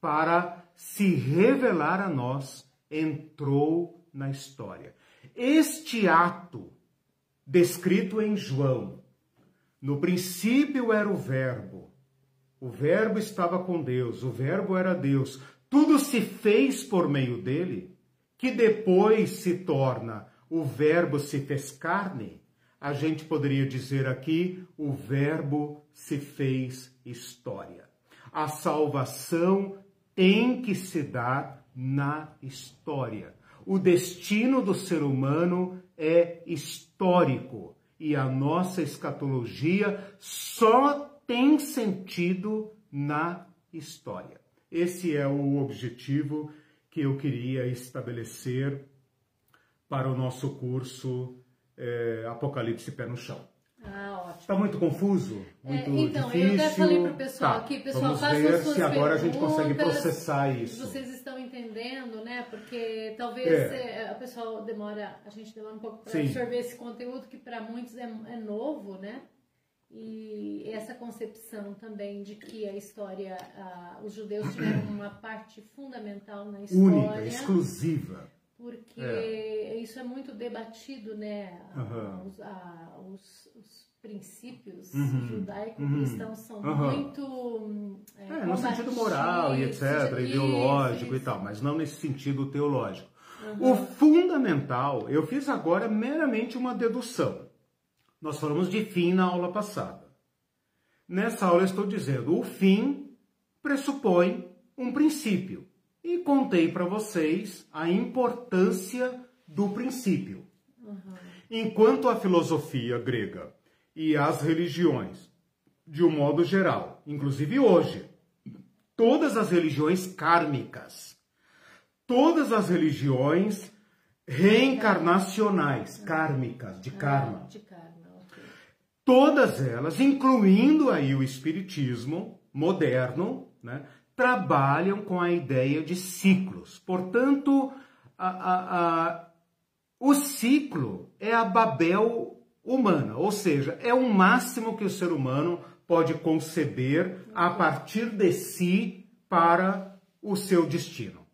para se revelar a nós, entrou na história. Este ato, descrito em João, no princípio era o Verbo, o Verbo estava com Deus, o Verbo era Deus, tudo se fez por meio dele, que depois se torna o Verbo se fez carne, a gente poderia dizer aqui: o Verbo se fez história. A salvação tem que se dar na história. O destino do ser humano é histórico e a nossa escatologia só tem sentido na história. Esse é o objetivo que eu queria estabelecer para o nosso curso é, Apocalipse Pé no Chão. Ah, ótimo. Está muito confuso? É, muito é, então, difícil? eu até falei para o pessoal tá, aqui, pessoal, vamos ver se agora a gente consegue processar isso. Vocês estão entendendo, né? Porque talvez é. a pessoa demora, a gente demora um pouco para absorver esse conteúdo que para muitos é, é novo, né? E essa concepção também de que a história, os judeus tiveram uma parte fundamental na história. Única, exclusiva porque é. isso é muito debatido, né? Uhum. Os, a, os, os, princípios uhum. judaico-cristãos são uhum. muito. É, é no sentido moral e etc., isso, ideológico isso. e tal, mas não nesse sentido teológico. O fundamental, eu fiz agora meramente uma dedução. Nós falamos de fim na aula passada. Nessa aula eu estou dizendo, o fim pressupõe um princípio e contei para vocês a importância do princípio. Uhum. Enquanto a filosofia grega e as religiões, de um modo geral, inclusive hoje, todas as religiões kármicas, todas as religiões reencarnacionais, kármicas, de karma. Ah, de karma okay. Todas elas, incluindo aí o espiritismo moderno, né, trabalham com a ideia de ciclos. Portanto, a, a, a, o ciclo é a Babel humana, ou seja, é o máximo que o ser humano pode conceber a partir de si para o seu destino.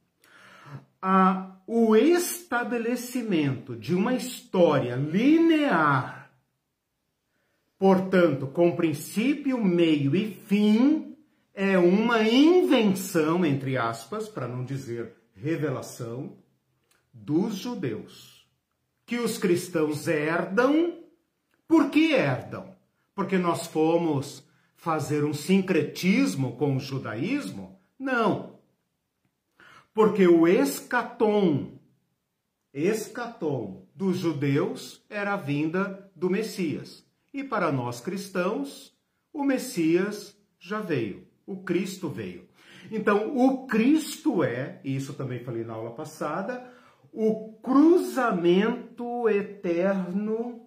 o estabelecimento de uma história linear, portanto, com princípio, meio e fim, é uma invenção, entre aspas, para não dizer revelação, dos judeus, que os cristãos herdam. Por que herdam? Porque nós fomos fazer um sincretismo com o judaísmo? Não. Porque o escatom, escatom dos judeus era a vinda do Messias. E para nós cristãos, o Messias já veio o Cristo veio. Então, o Cristo é, isso também falei na aula passada, o cruzamento eterno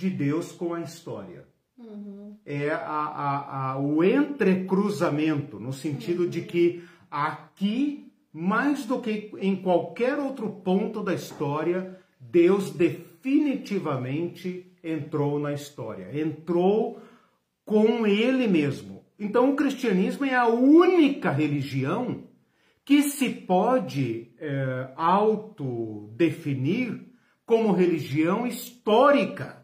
de Deus com a história. Uhum. É a, a, a, o entrecruzamento, no sentido uhum. de que aqui, mais do que em qualquer outro ponto da história, Deus definitivamente entrou na história. Entrou com Ele mesmo. Então, o cristianismo é a única religião que se pode é, autodefinir como religião histórica,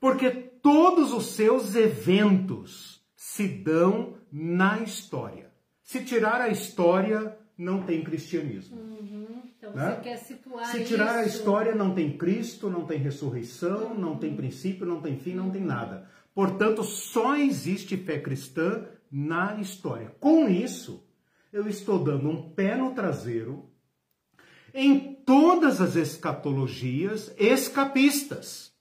porque todos os seus eventos se dão na história. Se tirar a história, não tem cristianismo. Uhum. Então né? você quer situar Se tirar isso... a história, não tem Cristo, não tem ressurreição, uhum. não tem princípio, não tem fim, não tem nada. Portanto, só existe fé cristã na história. Com isso, eu estou dando um pé no traseiro em todas as escatologias escapistas.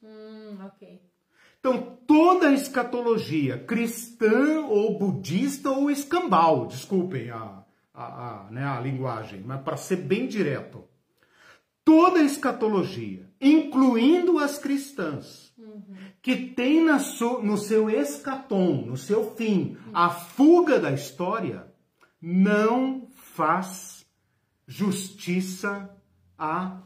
Então, toda escatologia cristã ou budista ou escambau, desculpem a, a, a, né, a linguagem, mas para ser bem direto, toda escatologia, incluindo as cristãs, que tem na no seu escatom, no seu fim, a fuga da história, não faz justiça à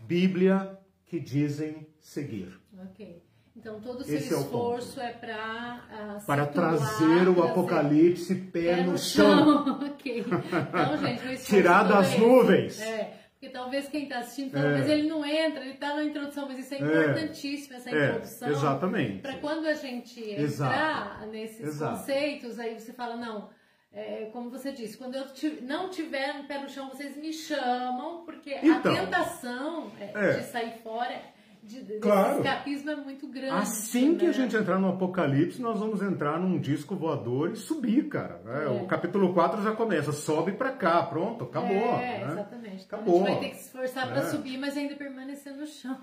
Bíblia que dizem seguir. Ok. Então todo o seu Esse esforço é, é para uh, para trazer o apocalipse pé, pé no, no chão. chão. ok. Então, gente, tirar das nuvens. É. Porque talvez quem está assistindo, talvez é. ele não entra, ele está na introdução, mas isso é, é. importantíssimo, essa é, introdução. Exatamente. Para quando a gente entrar Exato. nesses Exato. conceitos, aí você fala, não, é, como você disse, quando eu não tiver um pé no chão, vocês me chamam, porque então, a tentação é, é. de sair fora de, claro. escapismo é muito grande. Assim né? que a né? gente entrar no Apocalipse, nós vamos entrar num disco voador e subir, cara. Né? É. O capítulo 4 já começa, sobe pra cá, pronto, acabou. É, né? exatamente. Então acabou. a gente vai ter que se esforçar é. para subir, mas ainda permanecer no chão.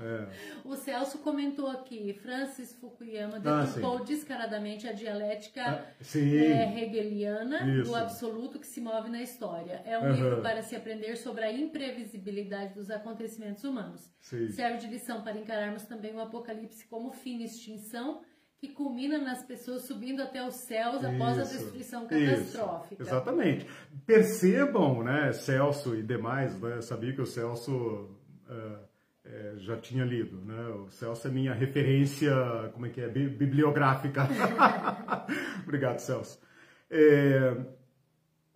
É. O Celso comentou aqui, Francis Fukuyama ah, deturpou ah, descaradamente a dialética ah, é, hegeliana Isso. do absoluto que se move na história. É um uhum. livro para se aprender sobre a imprevisibilidade dos acontecimentos humanos. Sim. Serve de lição para encararmos também o apocalipse como fim e extinção que culmina nas pessoas subindo até os céus isso, após a destruição catastrófica. Isso, exatamente. Percebam, né, Celso e demais, né, sabia que o Celso uh, é, já tinha lido, né? O Celso é minha referência, como é que é, bibliográfica. Obrigado, Celso. É,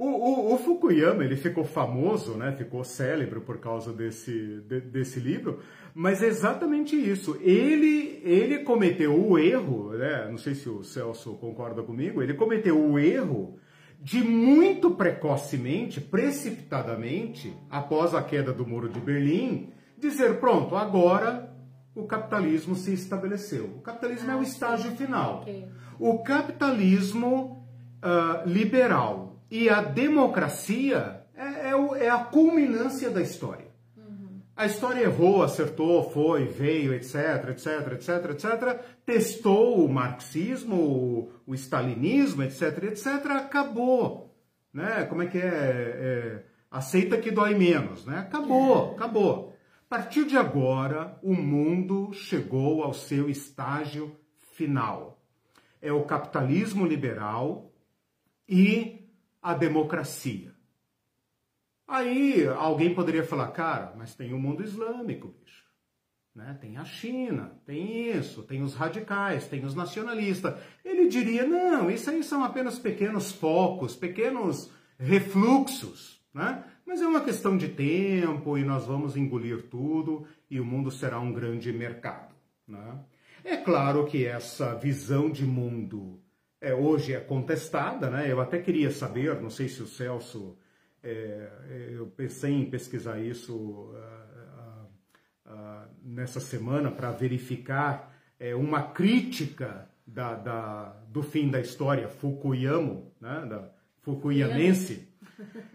o, o, o, Fukuyama, ele ficou famoso, né? Ficou célebre por causa desse, de, desse livro, mas é exatamente isso. Ele, ele cometeu o erro, né? Não sei se o Celso concorda comigo, ele cometeu o erro de muito precocemente, precipitadamente, após a queda do Muro de Berlim, dizer, pronto, agora o capitalismo se estabeleceu. O capitalismo ah, é o estágio sim. final. Okay. O capitalismo uh, liberal e a democracia é, é, é, a culminância da história. Uhum. A história errou, acertou, foi, veio, etc, etc, etc, etc, testou o marxismo, o, o stalinismo, etc, etc, acabou. Né? Como é que é? é aceita que dói menos, né? Acabou, acabou. A partir de agora, o mundo chegou ao seu estágio final. É o capitalismo liberal e a democracia. Aí alguém poderia falar, cara, mas tem o mundo islâmico, bicho. Né? Tem a China, tem isso, tem os radicais, tem os nacionalistas. Ele diria, não, isso aí são apenas pequenos focos, pequenos refluxos. Né? Mas é uma questão de tempo e nós vamos engolir tudo e o mundo será um grande mercado. Né? É claro que essa visão de mundo é, hoje é contestada, né? Eu até queria saber, não sei se o Celso, é, eu pensei em pesquisar isso uh, uh, uh, nessa semana para verificar é, uma crítica da, da, do fim da história Fukuyama, né? da Fukuyamense,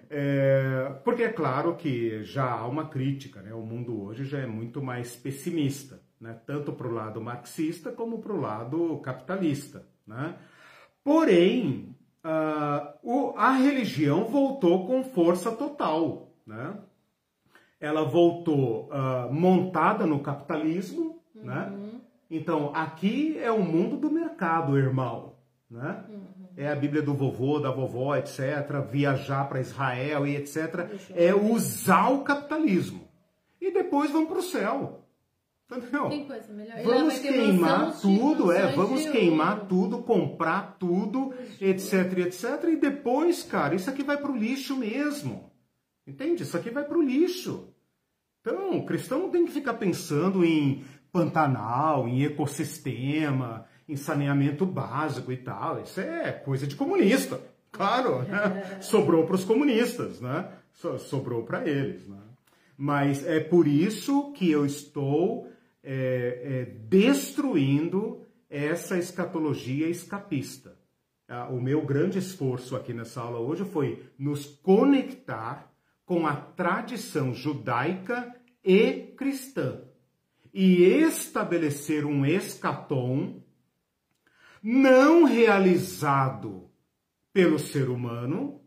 é, porque é claro que já há uma crítica, né? o mundo hoje já é muito mais pessimista, né? tanto para o lado marxista como para o lado capitalista. Né? Porém, uh, a religião voltou com força total. Né? Ela voltou uh, montada no capitalismo. Né? Uhum. Né? Então, aqui é o mundo do mercado, irmão. Né? Uhum é a Bíblia do vovô, da vovó, etc., viajar para Israel e etc., é usar o capitalismo. E depois vão para o céu. Entendeu? Tem coisa melhor. Vamos queimar tudo, é, vamos queimar tudo, comprar tudo, etc, etc, e depois, cara, isso aqui vai para o lixo mesmo. Entende? Isso aqui vai para o lixo. Então, o cristão não tem que ficar pensando em Pantanal, em ecossistema, em saneamento básico e tal. Isso é coisa de comunista, claro. Né? Sobrou para os comunistas, né? Sobrou para eles, né? Mas é por isso que eu estou é, é, destruindo essa escatologia escapista. Ah, o meu grande esforço aqui nessa aula hoje foi nos conectar com a tradição judaica e cristã e estabelecer um escatom não realizado pelo ser humano,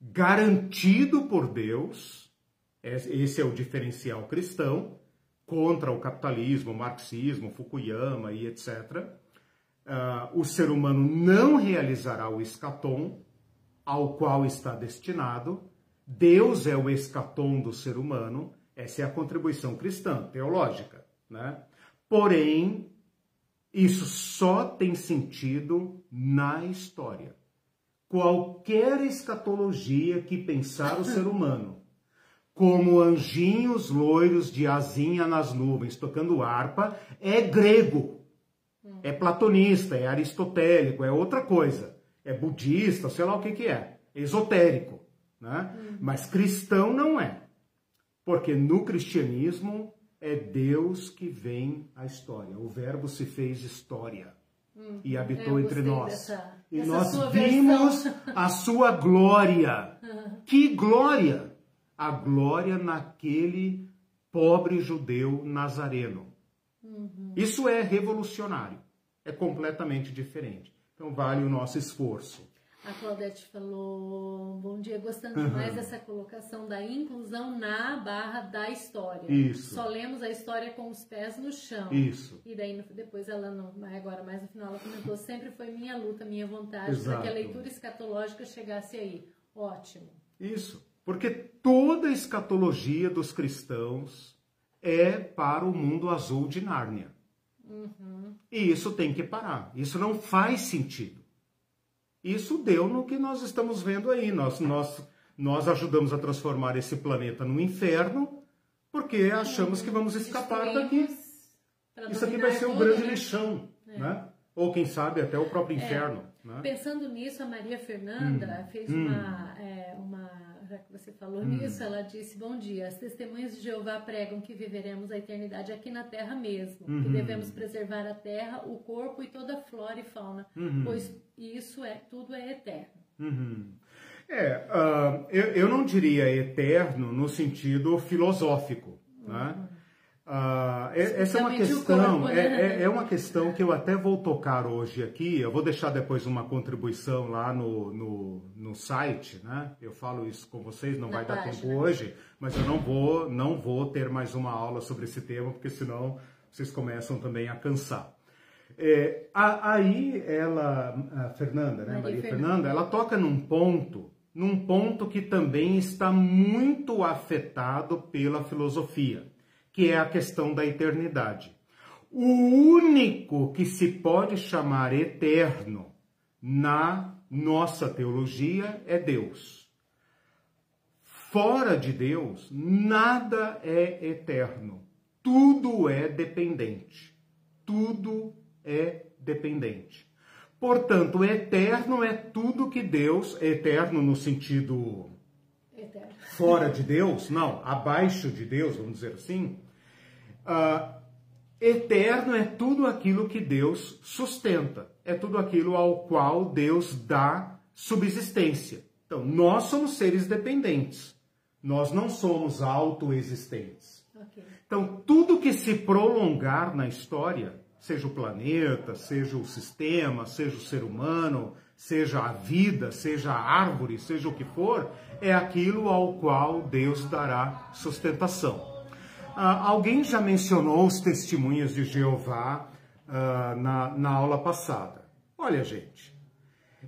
garantido por Deus, esse é o diferencial cristão, contra o capitalismo, o marxismo, Fukuyama e etc. Uh, ah, o ser humano não realizará o escatom ao qual está destinado. Deus é o escatom do ser humano. Essa é a contribuição cristã, teológica. Né? Porém, isso só tem sentido na história. Qualquer escatologia que pensar o ser humano, como anjinhos loiros de asinha nas nuvens tocando harpa, é grego, é platonista, é aristotélico, é outra coisa, é budista, sei lá o que, que é, esotérico. Né? Uhum. Mas cristão não é. Porque no cristianismo é Deus que vem à história. O Verbo se fez história hum, e habitou entre nós. Dessa, e dessa nós vimos a sua glória. Uhum. Que glória! A glória naquele pobre judeu nazareno. Uhum. Isso é revolucionário. É completamente diferente. Então vale o nosso esforço. A Claudete falou, bom dia, gostando uhum. demais dessa colocação da inclusão na barra da história. Isso. Só lemos a história com os pés no chão. Isso. E daí depois ela, não, agora mais no final, ela comentou, sempre foi minha luta, minha vontade para que a leitura escatológica chegasse aí. Ótimo. Isso. Porque toda a escatologia dos cristãos é para o mundo azul de Nárnia. Uhum. E isso tem que parar. Isso não faz sentido. Isso deu no que nós estamos vendo aí. Nós, nós, nós ajudamos a transformar esse planeta num inferno porque achamos que vamos escapar daqui. Isso aqui vai ser um grande né? lixão, é. né? Ou quem sabe até o próprio é. inferno. Né? Pensando nisso, a Maria Fernanda hum. fez hum. Uma, é, uma já que você falou hum. nisso, ela disse: Bom dia, as testemunhas de Jeová pregam que viveremos a eternidade aqui na terra mesmo, uhum. que devemos preservar a terra, o corpo e toda a flora e fauna, uhum. pois isso é tudo é eterno. Uhum. É, uh, eu, eu não diria eterno no sentido filosófico, né? Ah, essa é uma questão, corpo, né? é, é, é, uma questão que eu até vou tocar hoje aqui. Eu vou deixar depois uma contribuição lá no, no, no site, né? Eu falo isso com vocês, não Na vai página. dar tempo hoje, mas eu não vou, não vou ter mais uma aula sobre esse tema, porque senão vocês começam também a cansar. É, aí ela, a Fernanda, né, Maria, Maria Fernanda, Fernanda, ela toca num ponto, num ponto que também está muito afetado pela filosofia que é a questão da eternidade. O único que se pode chamar eterno na nossa teologia é Deus. Fora de Deus, nada é eterno. Tudo é dependente. Tudo é dependente. Portanto, eterno é tudo que Deus, eterno no sentido eterno. fora de Deus, não, abaixo de Deus, vamos dizer assim, Uh, eterno é tudo aquilo que Deus sustenta, é tudo aquilo ao qual Deus dá subsistência. Então, nós somos seres dependentes, nós não somos autoexistentes. Okay. Então, tudo que se prolongar na história, seja o planeta, seja o sistema, seja o ser humano, seja a vida, seja a árvore, seja o que for, é aquilo ao qual Deus dará sustentação. Ah, alguém já mencionou os testemunhas de Jeová ah, na, na aula passada. Olha, gente,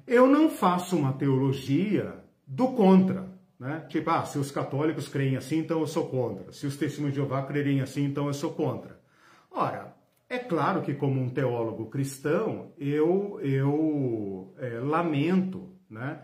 eu não faço uma teologia do contra. Né? Tipo, ah, se os católicos creem assim, então eu sou contra. Se os testemunhos de Jeová crerem assim, então eu sou contra. Ora, é claro que como um teólogo cristão, eu, eu é, lamento né,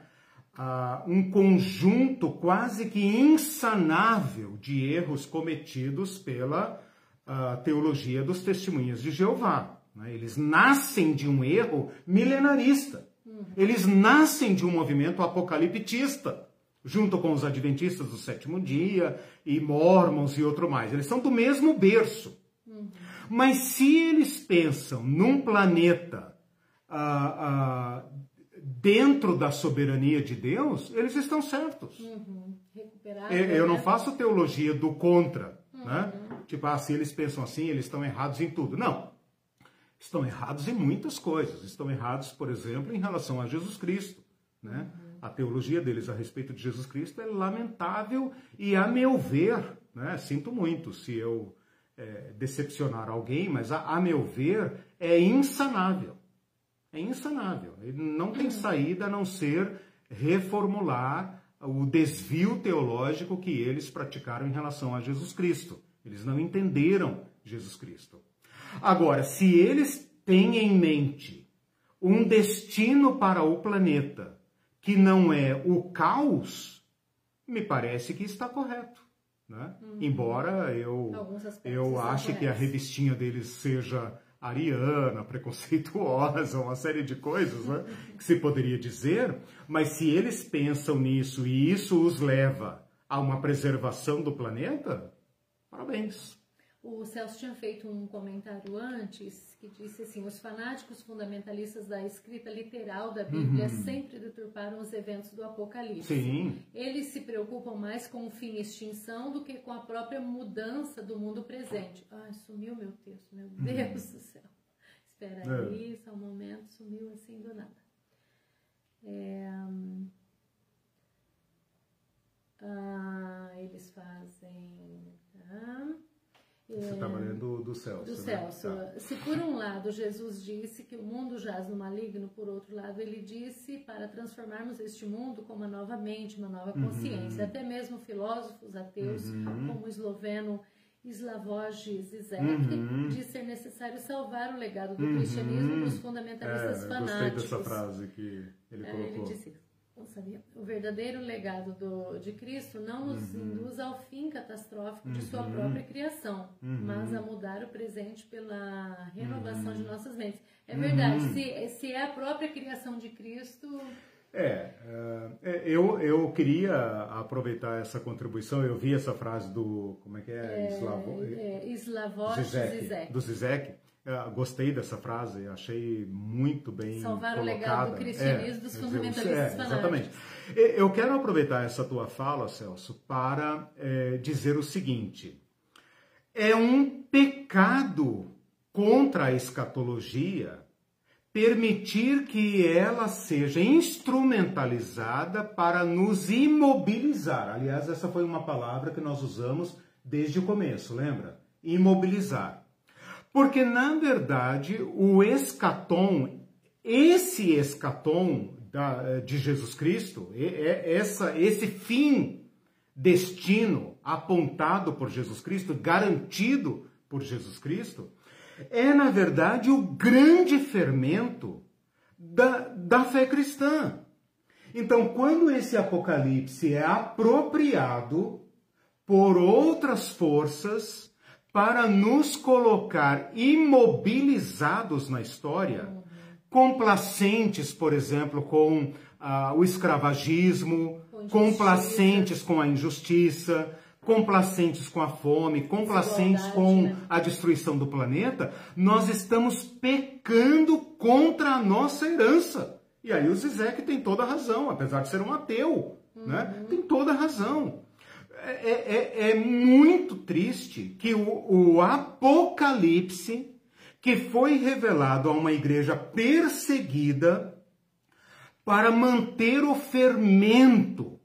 uh, um conjunto quase que insanável de erros cometidos pela uh, teologia dos testemunhas de Jeová. Né? Eles nascem de um erro milenarista. Eles nascem de um movimento apocaliptista, junto com os adventistas do sétimo dia e mormons e outro mais. Eles são do mesmo berço. Mas se eles pensam num planeta uh, uh, dentro da soberania de Deus, eles estão certos. Uhum. Eu não né? faço teologia do contra, uhum. né? Tipo, ah, se eles pensam assim, eles estão errados em tudo. Não. Estão errados em muitas coisas. Estão errados, por exemplo, em relação a Jesus Cristo, né? Uhum. A teologia deles a respeito de Jesus Cristo é lamentável e, a meu ver, né? Sinto muito se eu é, decepcionar alguém, mas a, a meu ver é insanável é insanável. Ele não tem saída a não ser reformular o desvio teológico que eles praticaram em relação a Jesus Cristo. Eles não entenderam Jesus Cristo. Agora, se eles têm em mente um destino para o planeta que não é o caos, me parece que está correto. Né? Uhum. Embora eu, eu ache que a revistinha deles seja ariana, preconceituosa, uma série de coisas né, que se poderia dizer, mas se eles pensam nisso e isso os leva a uma preservação do planeta, parabéns. O Celso tinha feito um comentário antes que disse assim: os fanáticos fundamentalistas da escrita literal da Bíblia uhum. sempre deturparam os eventos do Apocalipse. Sim. Eles se preocupam mais com o fim e extinção do que com a própria mudança do mundo presente. Ai, sumiu meu texto, meu uhum. Deus uhum. do céu. Espera é. aí, só um momento, sumiu assim do nada. É... Ah, eles fazem. Tá? Você está lendo do Celso. Do né? Celso. Tá. Se por um lado Jesus disse que o mundo jaz no maligno, por outro lado ele disse para transformarmos este mundo com uma nova mente, uma nova uhum. consciência. Uhum. Até mesmo filósofos ateus, uhum. como o esloveno Slavoj Zizek, uhum. diz ser necessário salvar o legado do uhum. cristianismo dos fundamentalistas é, fanáticos. Gostei dessa frase que ele colocou. É, ele disse sabia? O verdadeiro legado do, de Cristo não nos uhum. induz ao fim catastrófico uhum. de sua uhum. própria criação, uhum. mas a mudar o presente pela renovação de uhum. nossas mentes. É verdade, uhum. se, se é a própria criação de Cristo. É, é, eu, eu queria aproveitar essa contribuição, eu vi essa frase do, como é que é? é, Slavo, é Slavoj Zizek, Zizek. Do Zizek, eu gostei dessa frase, achei muito bem Salvar colocada. o legado do cristianismo é, dos fundamentalistas é, Exatamente. Eu quero aproveitar essa tua fala, Celso, para é, dizer o seguinte. É um pecado contra a escatologia permitir que ela seja instrumentalizada para nos imobilizar. Aliás, essa foi uma palavra que nós usamos desde o começo, lembra? Imobilizar. Porque, na verdade, o escatom, esse escatom da, de Jesus Cristo, é, essa, esse fim, destino apontado por Jesus Cristo, garantido por Jesus Cristo, é, na verdade, o grande fermento da, da fé cristã. Então, quando esse apocalipse é apropriado por outras forças, para nos colocar imobilizados na história, complacentes, por exemplo, com ah, o escravagismo, complacentes com a injustiça, complacentes com a fome, complacentes com né? a destruição do planeta, nós estamos pecando contra a nossa herança. E aí o Zizek tem toda a razão, apesar de ser um ateu, né? uhum. né? tem toda a razão. É, é, é, muito triste que o, o Apocalipse, que foi revelado a uma igreja perseguida, para manter o fermento,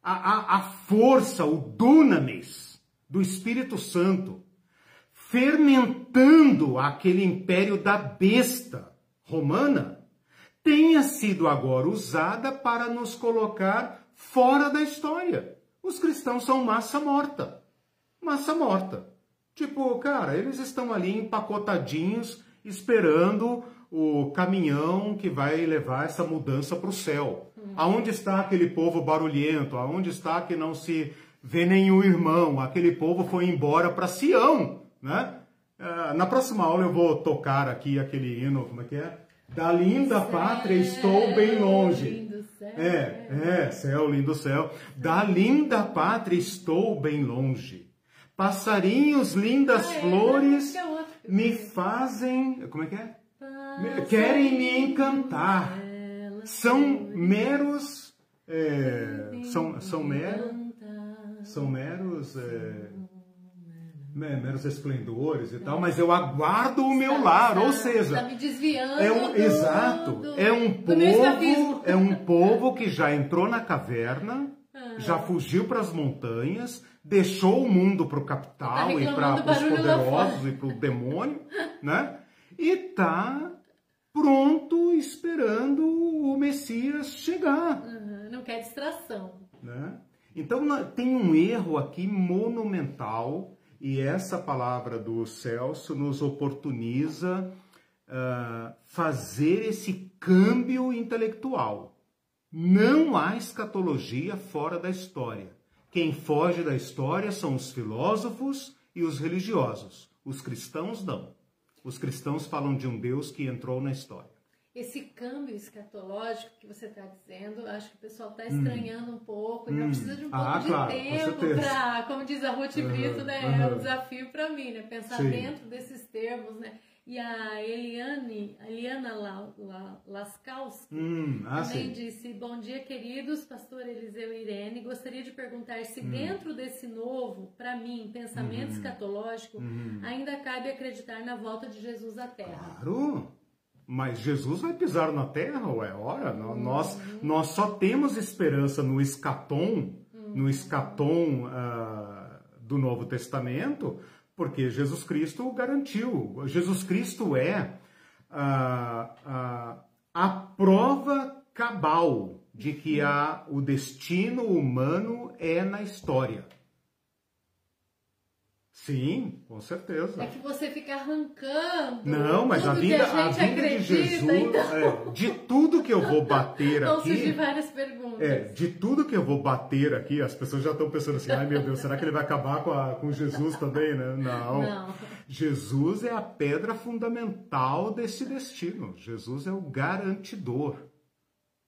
a, a, a força, o dunamis do Espírito Santo, fermentando aquele império da besta romana, tenha sido agora usada para nos colocar fora da história. Os cristãos são massa morta. Massa morta. Tipo, cara, eles estão ali empacotadinhos, esperando o caminhão que vai levar essa mudança para o céu. Hum. Aonde está aquele povo barulhento? Aonde está que não se vê nenhum irmão? Aquele povo foi embora para Sião, né? Uh, na próxima aula eu vou tocar aqui aquele hino, como é que é? Da linda pátria estou bem longe. É, é, céu, lindo céu. Da linda pátria estou bem longe. Passarinhos, lindas ah, é, flores é me fazem. Como é que é? Querem me encantar. São meros. É, são, são meros. São meros. É, meros esplendores e tal, mas eu aguardo o meu lar, ou seja, tá me desviando é um, do, exato, do, é um povo, é um povo que já entrou na caverna, ah. já fugiu para as montanhas, deixou o mundo para o capital tá e para os poderosos e para o demônio, né? E tá pronto esperando o Messias chegar. Uhum, não quer distração. Né? Então tem um erro aqui monumental E essa palavra do Celso nos oportuniza uh, fazer esse câmbio intelectual. Não há escatologia fora da história. Quem foge da história são os filósofos e os religiosos. Os cristãos não. Os cristãos falam de um Deus que entrou na história. Esse câmbio escatológico que você está dizendo, acho que o pessoal está hum. estranhando hum. um pouco, então hum. precisa de um pouco ah, de claro, tempo para, como diz a Ruth Brito, né? Uhum. É um desafio para mim, né? Pensar Sim. dentro desses termos, né? E a Eliane, a Eliana La, La, Laskowski hum, ah, também sim. disse: Bom dia, queridos, pastor Eliseu e Irene. Gostaria de perguntar se hum. dentro desse novo, para mim, pensamento hum. escatológico, hum. ainda cabe acreditar na volta de Jesus à Terra. Claro! Mas Jesus vai pisar na terra, ué, ora, uhum. nós, nós só temos esperança no escatom, no escatom uh, do Novo Testamento, porque Jesus Cristo garantiu. Jesus Cristo é a, a, a prova cabal de que a, o destino humano é na história. Sim, com certeza. É que você fica arrancando. Não, mas a vida, a, a vida de Jesus, então... é, de tudo que eu vou bater Vão aqui. surgir várias perguntas. É, de tudo que eu vou bater aqui, as pessoas já estão pensando assim: ai meu Deus, será que ele vai acabar com, a, com Jesus também, né? Não. Não. Jesus é a pedra fundamental desse destino. Jesus é o garantidor.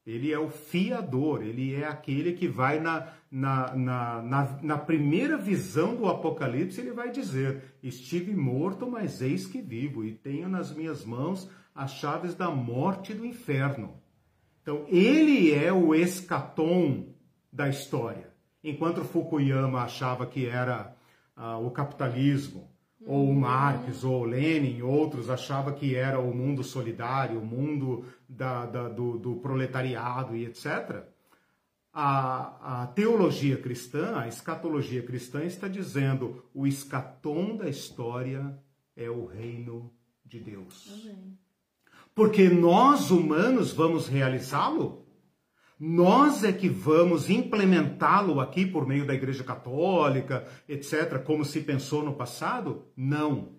Ele é o fiador, ele é aquele que vai na, na, na, na, na, primeira visão do Apocalipse, ele vai dizer: Estive morto, mas eis que vivo, e tenho nas minhas mãos as chaves da morte e do inferno. Então, ele é o escatom da história. Enquanto Fukuyama achava que era ah, o capitalismo, ou o Marx, ou o Lenin, outros achavam que era o mundo solidário, o mundo da, da, do, do, proletariado e etc. A, a, teologia cristã, a escatologia cristã está dizendo o escatom da história é o reino de Deus. Porque nós humanos vamos realizá-lo? Nós é que vamos implementá-lo aqui por meio da Igreja Católica, etc., como se pensou no passado? Não.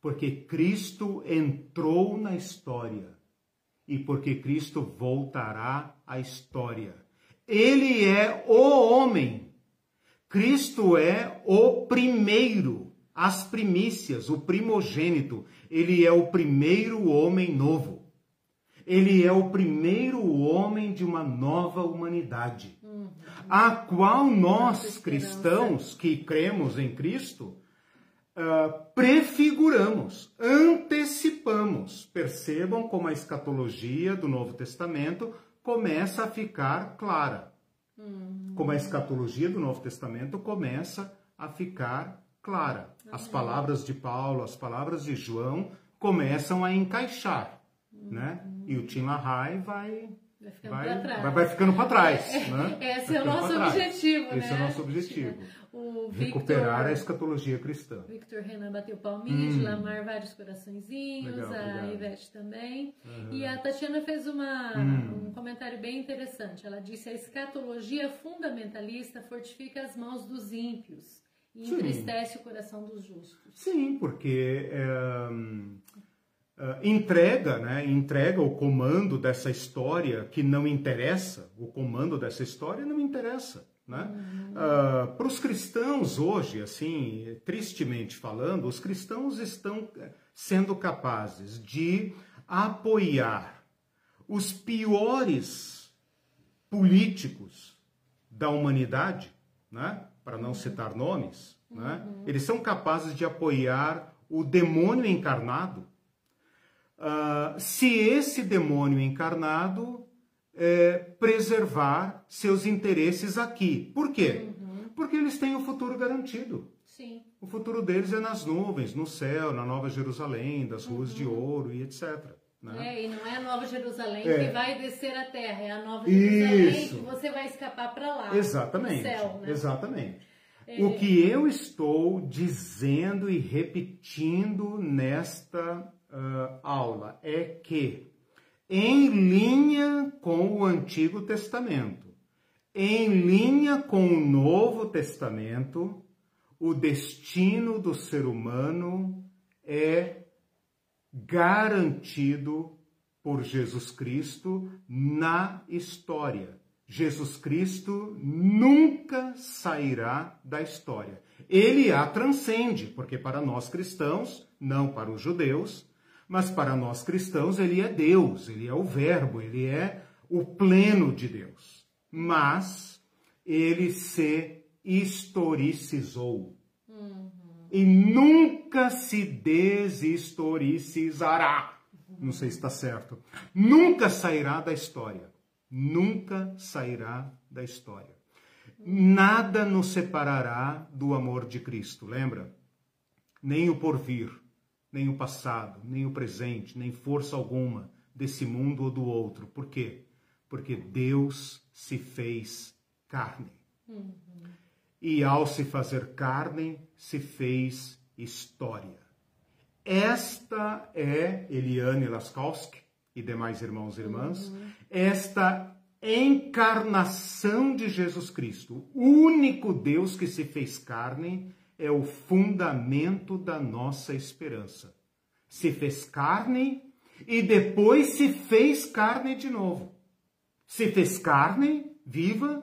Porque Cristo entrou na história e porque Cristo voltará à história. Ele é o homem. Cristo é o primeiro, as primícias, o primogênito. Ele é o primeiro homem novo. Ele é o primeiro homem de uma nova humanidade, uhum. a qual nós cristãos que cremos em Cristo uh, prefiguramos, antecipamos. Percebam como a escatologia do Novo Testamento começa a ficar clara. Uhum. Como a escatologia do Novo Testamento começa a ficar clara. As palavras de Paulo, as palavras de João começam a encaixar né? E o Tim LaHaye vai Vai ficando para trás. Vai, vai, ficando para trás. É, né? Esse é o nosso objetivo, Esse né? Esse é o nosso objetivo. O Recuperar Victor, a escatologia cristã. Victor Renan bateu palminhas, hum. Lamar vários coraçõezinhos, Legal, a. Ivete também. Uhum. E a Tatiana fez uma, hum. um comentário bem interessante. Ela disse: a escatologia fundamentalista fortifica as mãos dos ímpios e Sim. entristece o coração dos justos. Sim, porque. É, entrega, né, entrega o comando dessa história que não interessa, o comando dessa história não interessa. Né? Uhum. Uh, Para os cristãos hoje, assim, tristemente falando, os cristãos estão sendo capazes de apoiar os piores políticos da humanidade, né? para não citar nomes, né? Uhum. eles são capazes de apoiar o demônio encarnado uh, se esse demônio encarnado é, preservar seus interesses aqui. Por quê? Uhum. Porque eles têm o futuro garantido. Sim. O futuro deles é nas nuvens, no céu, na Nova Jerusalém, das ruas uhum. de ouro e etc. Né? É, e não é a Nova Jerusalém é. que vai descer a terra, é a Nova Jerusalém Isso. que você vai escapar para lá. Exatamente. Céu, né? Exatamente. É. O que eu estou dizendo e repetindo nesta uh, aula é que, em linha com o Antigo Testamento, em linha com o Novo Testamento, o destino do ser humano é garantido por Jesus Cristo na história. Jesus Cristo nunca sairá da história. Ele a transcende, porque para nós cristãos, não para os judeus, mas para nós cristãos, ele é Deus, ele é o Verbo, ele é o pleno de Deus. Mas ele se historicizou. Uhum. E nunca se deshistoricizará. Não sei se está certo. Nunca sairá da história. Nunca sairá da história. Nada nos separará do amor de Cristo, lembra? Nem o porvir, nem o passado, nem o presente, nem força alguma desse mundo ou do outro. Por quê? Porque Deus se fez carne. Uhum. E ao se fazer carne, se fez história. Esta é Eliane Laskowski e demais irmãos e irmãs, uhum. esta encarnação de Jesus Cristo, o único Deus que se fez carne, é o fundamento da nossa esperança. Se fez carne e depois se fez carne de novo. Se fez carne viva,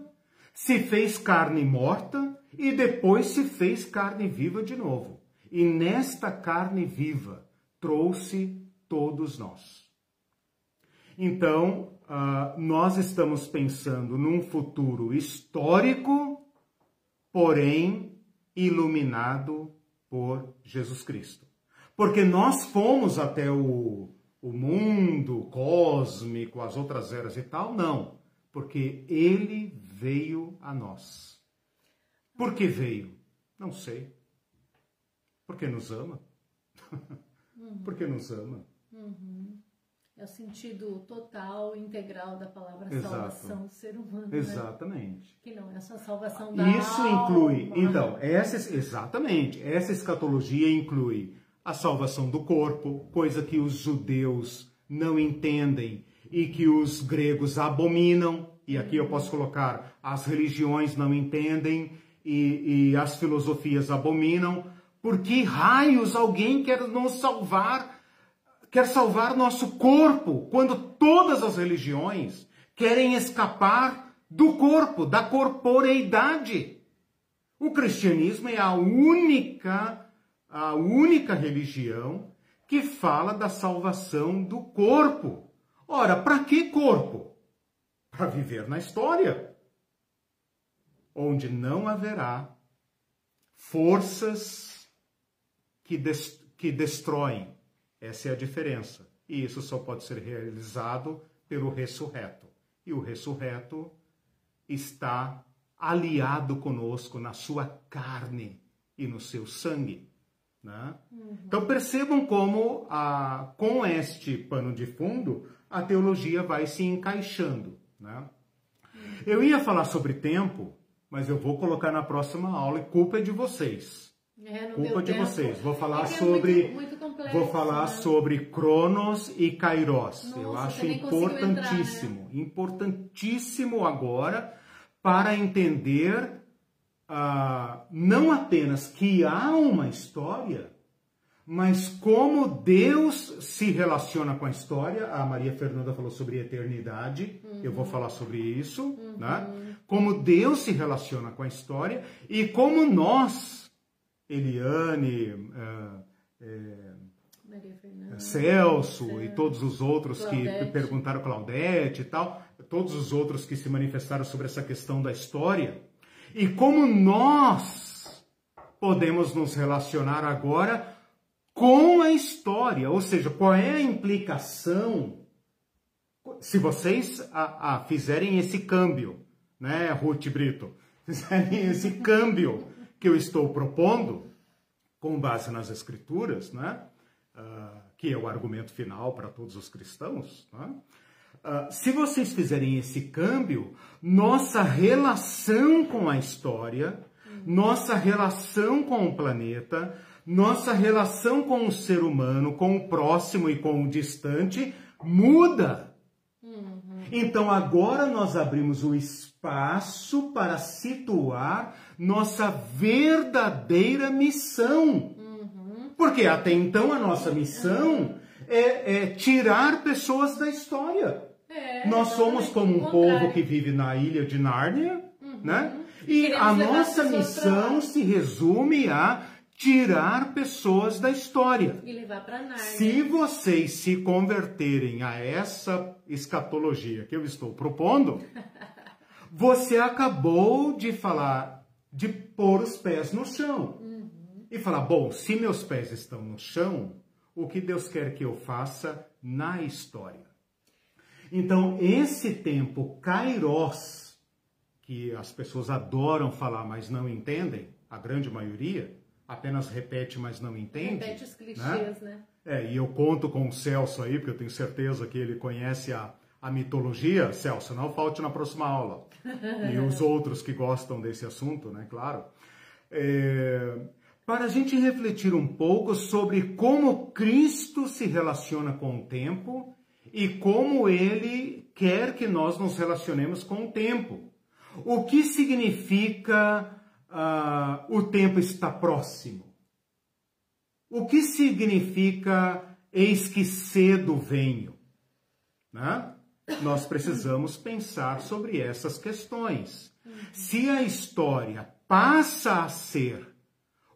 se fez carne morta e depois se fez carne viva de novo e nesta carne viva trouxe todos nós. Então, uh, nós estamos pensando num futuro histórico, porém iluminado por Jesus Cristo. Porque nós fomos até o, o mundo cósmico, as outras eras e tal, não. Porque ele veio a nós. Por que veio? Não sei. Porque nos ama. Uhum. Porque nos ama. Uhum. É o sentido total, integral da palavra Exato. salvação do ser humano. Né? Exatamente. Né? Que não é só salvação da Isso alma. inclui, então, essa, exatamente, essa escatologia inclui a salvação do corpo, coisa que os judeus não entendem e que os gregos abominam, e aqui eu posso colocar as religiões não entendem e, e as filosofias abominam, por que raios alguém quer nos salvar, quer salvar nosso corpo, quando todas as religiões querem escapar do corpo, da corporeidade? O cristianismo é a única, a única religião que fala da salvação do corpo. Ora, para que corpo? Para viver na história, onde não haverá forças que, des, que destroem. Essa é a diferença. E isso só pode ser realizado pelo ressurreto. E o ressurreto está aliado conosco na sua carne e no seu sangue. Né? Uhum. Então percebam como a, com este pano de fundo a teologia vai se encaixando. Né? Eu ia falar sobre tempo, mas eu vou colocar na próxima aula e culpa é de vocês. É, Culpa de tempo. vocês. Vou falar é sobre muito, muito complexo, vou falar né? sobre Cronos e Kairos. Nossa, Eu acho importantíssimo, entrar, né? importantíssimo agora para entender uh, não apenas que há uma história, mas como Deus se relaciona com a história. A Maria Fernanda falou sobre eternidade, uhum. eu vou falar sobre isso, uhum. né? Como Deus se relaciona com a história e como nós Eliane, uh, é, Celso e todos os outros Claudete. que perguntaram, Claudete e tal, todos os outros que se manifestaram sobre essa questão da história. E como nós podemos nos relacionar agora com a história, ou seja, qual é a implicação se vocês a, a, fizerem esse câmbio, né, Ruth Brito, fizerem esse câmbio que eu estou propondo, com base nas Escrituras, né? Uh, que é o argumento final para todos os cristãos, né? uh, se vocês fizerem esse câmbio, nossa relação com a história, nossa relação com o planeta, nossa relação com o ser humano, com o próximo e com o distante, muda. Uhum. Então agora nós abrimos o espaço para situar nossa verdadeira missão. Uhum. Porque até então a nossa missão é, é tirar pessoas da história. É, nós somos como um povo que vive na ilha de Nárnia, uhum. né? E a nossa missão se resume a tirar pessoas da história. E levar para Nárnia. Se vocês se converterem a essa escatologia que eu estou propondo, você acabou de falar de pôr os pés no chão. Uhum. E falar, bom, se meus pés estão no chão, o que Deus quer que eu faça na história? Então, esse tempo kairos, que as pessoas adoram falar, mas não entendem, a grande maioria, apenas repete, mas não entende. Repete os clichês, né? né? É, e eu conto com o Celso aí, porque eu tenho certeza que ele conhece a, a mitologia. Celso, não falte na próxima aula. e os outros que gostam desse assunto, né? Claro. É, para a gente refletir um pouco sobre como Cristo se relaciona com o tempo e como ele quer que nós nos relacionemos com o tempo. O que significa uh, o tempo está próximo? O que significa eis que cedo venho? Né? Nós precisamos pensar sobre essas questões. Se a história passa a ser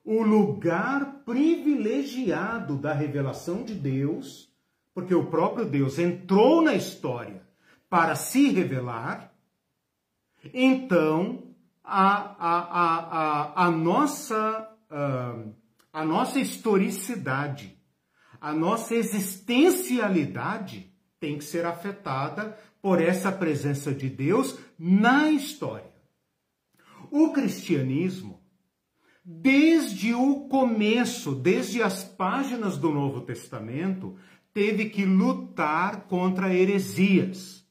o lugar privilegiado da revelação de Deus, porque o próprio Deus entrou na história para se revelar, então a, a, a, a, nossa, a nossa historicidade, a nossa existencialidade tem que ser afetada por essa presença de Deus na história. O cristianismo, desde o começo, desde as páginas do Novo Testamento, teve que lutar contra heresias.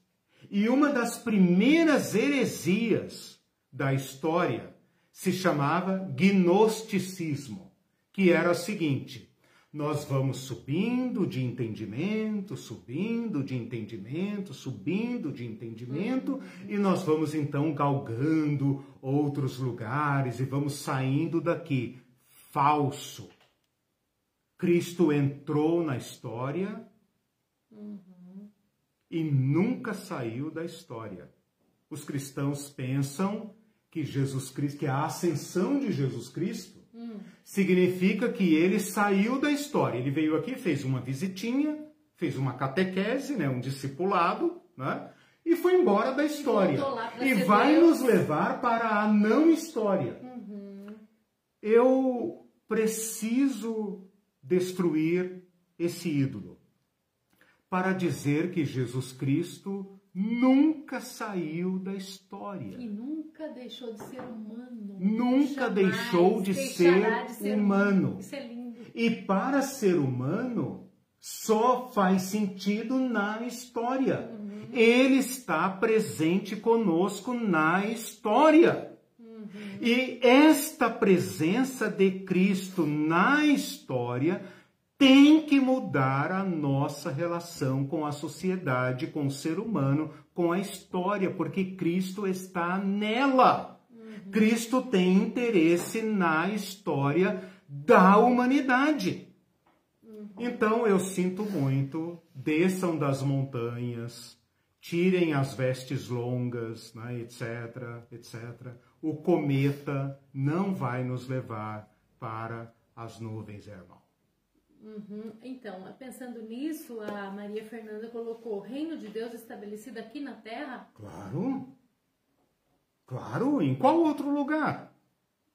E uma das primeiras heresias da história se chamava gnosticismo, que era o seguinte: nós vamos subindo de entendimento, subindo de entendimento, subindo de entendimento, e nós vamos então galgando outros lugares e vamos saindo daqui. Falso. Cristo entrou na história uhum. e nunca saiu da história. Os cristãos pensam que Jesus Cristo, que a ascensão de Jesus Cristo hum. significa que ele saiu da história. Ele veio aqui, fez uma visitinha, fez uma catequese, né, um discipulado, né, e foi embora da história. E, vai Deus. nos levar para a não história. Uhum. Eu preciso destruir esse ídolo, para dizer que Jesus Cristo nunca saiu da história. E nunca deixou de ser humano. Nunca deixou de ser, de ser, humano. Isso é lindo. E para ser humano, só faz sentido na história. Uhum. Ele está presente conosco na história. E esta presença de Cristo na história tem que mudar a nossa relação com a sociedade, com o ser humano, com a história, porque Cristo está nela. Cristo tem interesse na história da humanidade. Então eu sinto muito, desçam das montanhas, tirem as vestes longas, né, etc, etc o cometa não vai nos levar para as nuvens, irmão. Uhum. Então, pensando nisso, a Maria Fernanda colocou o reino de Deus estabelecido aqui na Terra? Claro. Claro, em qual outro lugar?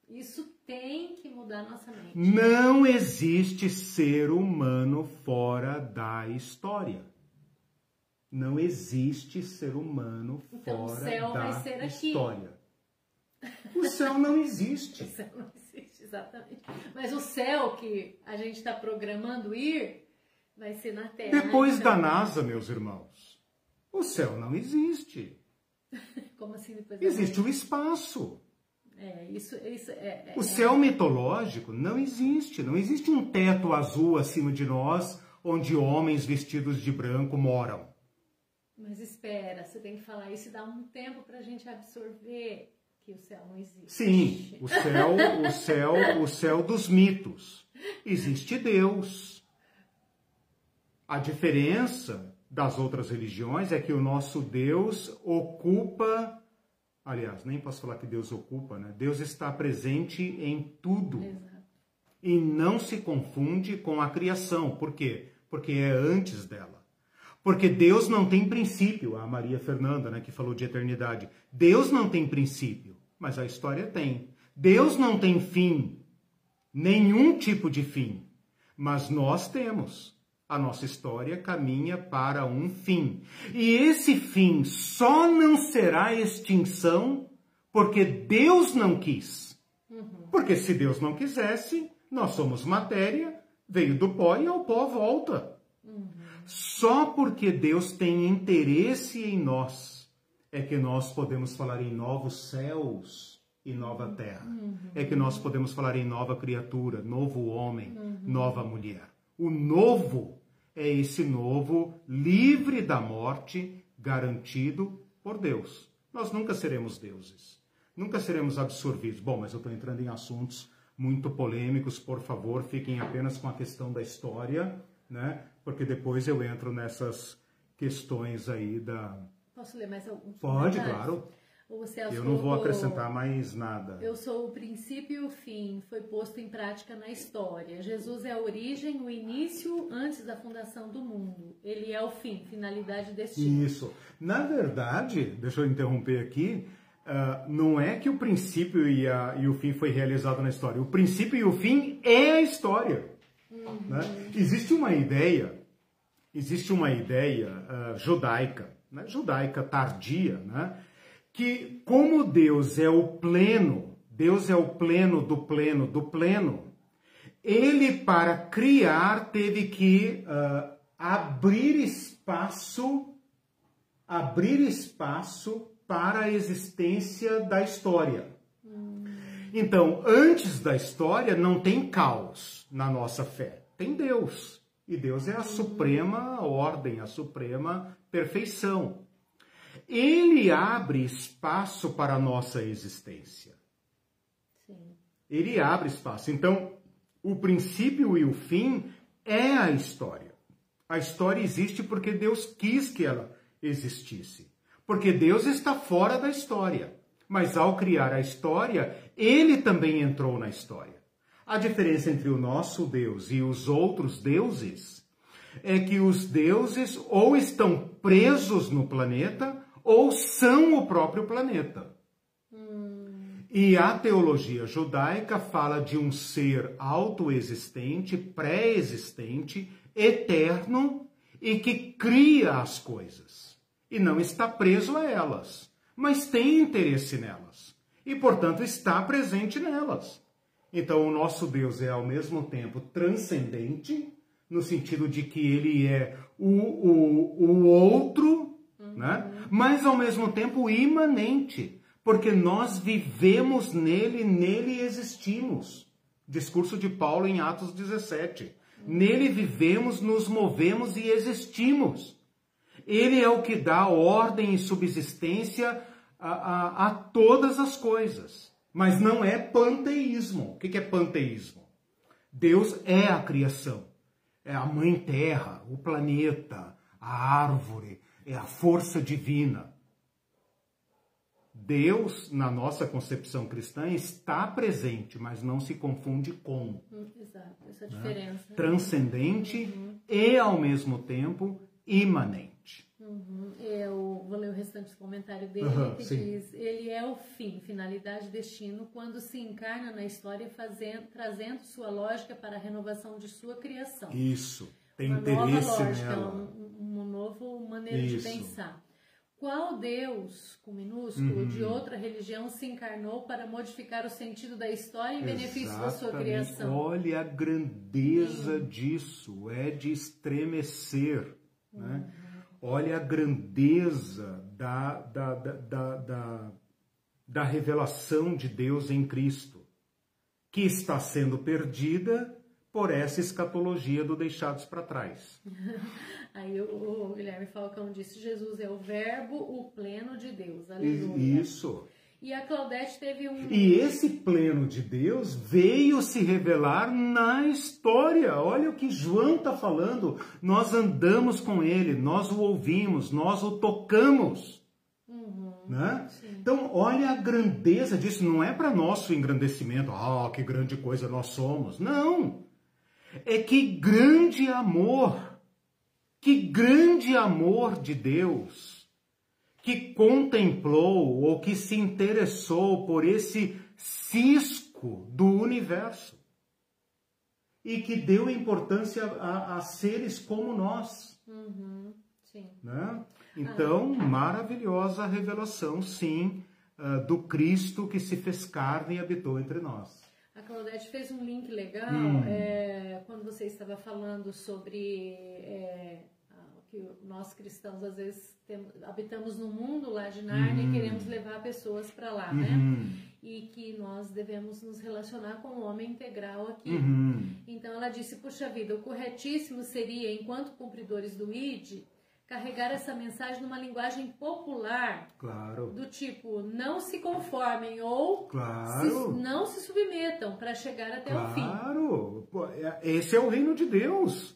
Isso tem que mudar nossa mente. Não existe ser humano fora da história. Não existe ser humano então, fora da história. Aqui. O céu não existe. o céu não existe, exatamente. Mas o céu que a gente está programando ir vai ser na Terra. Depois então... da NASA, meus irmãos, o céu não existe. Como assim depois da Existe o espaço. É, isso, isso é, é, o céu é... mitológico não existe. Não existe um teto azul acima de nós onde homens vestidos de branco moram. Mas espera, você tem que falar isso e dar um tempo para a gente absorver que o céu não existe. Sim, o céu, o céu, o céu dos mitos. Existe Deus. A diferença das outras religiões é que o nosso Deus ocupa, aliás, nem posso falar que Deus ocupa, né? Deus está presente em tudo. Exato. E não se confunde com a criação. Por quê? Porque é antes dela. Porque Deus não tem princípio, a Maria Fernanda, né, que falou de eternidade. Deus não tem princípio, mas a história tem. Deus não tem fim, nenhum tipo de fim, mas nós temos. A nossa história caminha para um fim. E esse fim só não será extinção porque Deus não quis. Uhum. Porque se Deus não quisesse, nós somos matéria, veio do pó e ao pó volta. Só porque Deus tem interesse em nós é que nós podemos falar em novos céus e nova terra. Uhum. É que nós podemos falar em nova criatura, novo homem, uhum. nova mulher. O novo é esse novo livre da morte, garantido por Deus. Nós nunca seremos deuses. Nunca seremos absorvidos. Bom, mas eu estou entrando em assuntos muito polêmicos, por favor, fiquem apenas com a questão da história, né? porque depois eu entro nessas questões aí da. Posso ler mais alguns? Pode, claro. Celso, eu não vou acrescentar mais nada. Eu sou o princípio e o fim, foi posto em prática na história. Jesus é a origem, o início antes da fundação do mundo. Ele é o fim, finalidade destino. Isso. Na verdade, deixa eu interromper aqui, uh, não é que o princípio e, a, e o fim foi realizado na história. O princípio e o fim é a história. Uhum. Né? Existe uma ideia, existe uma ideia uh, judaica, né? judaica tardia, né? que como Deus é o pleno, Deus é o pleno do pleno do pleno, ele para criar teve que uh, abrir espaço, abrir espaço para a existência da história. Então, antes da história, não tem caos na nossa fé. Tem Deus. E Deus é a suprema ordem, a suprema perfeição. Ele abre espaço para a nossa existência. Sim. Ele abre espaço. Então, o princípio e o fim é a história. A história existe porque Deus quis que ela existisse. Porque Deus está fora da história. Mas ao criar a história, ele também entrou na história. A diferença entre o nosso Deus e os outros deuses é que os deuses ou estão presos no planeta ou são o próprio planeta. E a teologia judaica fala de um ser autoexistente, pré-existente, eterno e que cria as coisas e não está preso a elas mas tem interesse nelas e, portanto, está presente nelas. Então, o nosso Deus é ao mesmo tempo transcendente, no sentido de que ele é o, o, o outro, uhum. né? mas ao mesmo tempo imanente, porque nós vivemos nele, nele existimos. Discurso de Paulo em Atos 17. Uhum. Nele vivemos, nos movemos e existimos. Ele é o que dá ordem e subsistência a, a, a todas as coisas. Mas não é panteísmo. O que é panteísmo? Deus é a criação. É a mãe terra, o planeta, a árvore, é a força divina. Deus, na nossa concepção cristã, está presente, mas não se confunde com. Exato, essa né? diferença. Transcendente uhum. e, ao mesmo tempo, imanente. Uhum. Eu vou ler o restante do comentário dele, uhum, que sim. diz: ele é o fim, finalidade, destino, quando se encarna na história, fazendo, trazendo sua lógica para a renovação de sua criação. Isso, tem uma interesse nova lógica, nela. Um, uma nova maneira Isso. de pensar. Qual Deus, com minúsculo, uhum. de outra religião se encarnou para modificar o sentido da história em Exatamente. benefício da sua criação? Olha a grandeza disso, é de estremecer. Né? Uhum. Né? Olha a grandeza da, da, da, da, da revelação de Deus em Cristo, que está sendo perdida por essa escatologia do deixados para trás. Aí o, o, Guilherme Falcão disse: Jesus é o Verbo, o pleno de Deus. Aleluia. Isso. E a Claudete teve um. E esse pleno de Deus veio se revelar na história. Olha o que João está falando. Nós andamos com ele, nós o ouvimos, nós o tocamos. Uhum, né? Então, olha a grandeza disso. Não é para nosso engrandecimento. Ah, que grande coisa nós somos. Não. É que grande amor. Que grande amor de Deus que contemplou ou que se interessou por esse cisco do universo e que deu importância a, a seres como nós. Uhum. Né? Então, ah. maravilhosa revelação, sim, uh, do Cristo que se fez carne e habitou entre nós. A Claudete fez um link legal hum. é, quando você estava falando sobre é, que nós cristãos às vezes temos, habitamos no mundo lá de Nárnia uhum. e queremos levar pessoas para lá, né? uhum. né? E que nós devemos nos relacionar com o homem integral aqui. Uhum. Então ela disse: puxa vida, o corretíssimo seria, enquanto cumpridores do ID, carregar essa mensagem numa linguagem popular. Claro. Do tipo, não se conformem ou claro. se, não se submetam para chegar até claro. o fim. Claro! É, esse é o reino de Deus.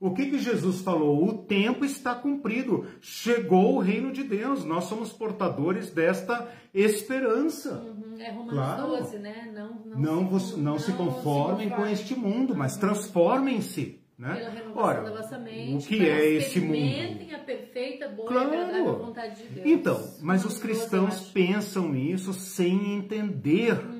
O que, que Jesus falou? O tempo está cumprido, chegou o reino de Deus, nós somos portadores desta esperança. Uhum, é Romanos claro. 12, né? Não, não, não, se, não, não se conformem com este mundo, mas uhum. transformem-se. Né? Ora, da vossa mente, o que é esse mundo? a perfeita, boa claro. e agradável vontade de Deus. Então, mas os cristãos pensam isso sem entender. Uhum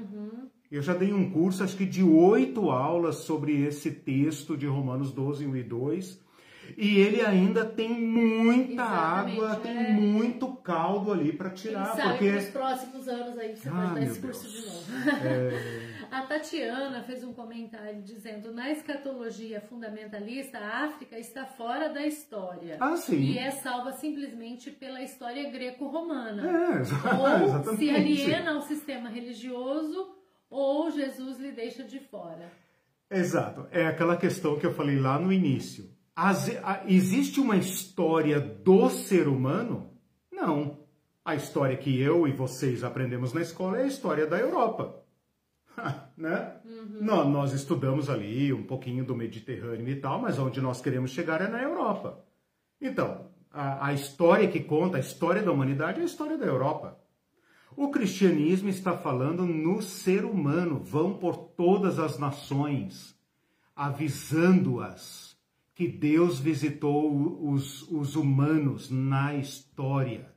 eu já dei um curso, acho que de oito aulas sobre esse texto de Romanos 12, 1 e 2. E ele ainda tem muita Exatamente, água, é. tem muito caldo ali para tirar. Quem sabe porque nos próximos anos aí você ah, pode dar esse curso Deus. de novo. É... A Tatiana fez um comentário dizendo: na escatologia fundamentalista, a África está fora da história. Ah, sim. E é salva simplesmente pela história greco-romana. É, Ou se aliena ao sistema religioso ou Jesus lhe deixa de fora. Exato. É aquela questão que eu falei lá no início. As, a, existe uma história do ser humano? Não. A história que eu e vocês aprendemos na escola é a história da Europa. né? Uhum. Nós, nós estudamos ali um pouquinho do Mediterrâneo e tal, mas onde nós queremos chegar é na Europa. Então, a, a história que conta, a história da humanidade é a história da Europa. O cristianismo está falando no ser humano, vão por todas as nações, avisando-as que Deus visitou os, os humanos na história.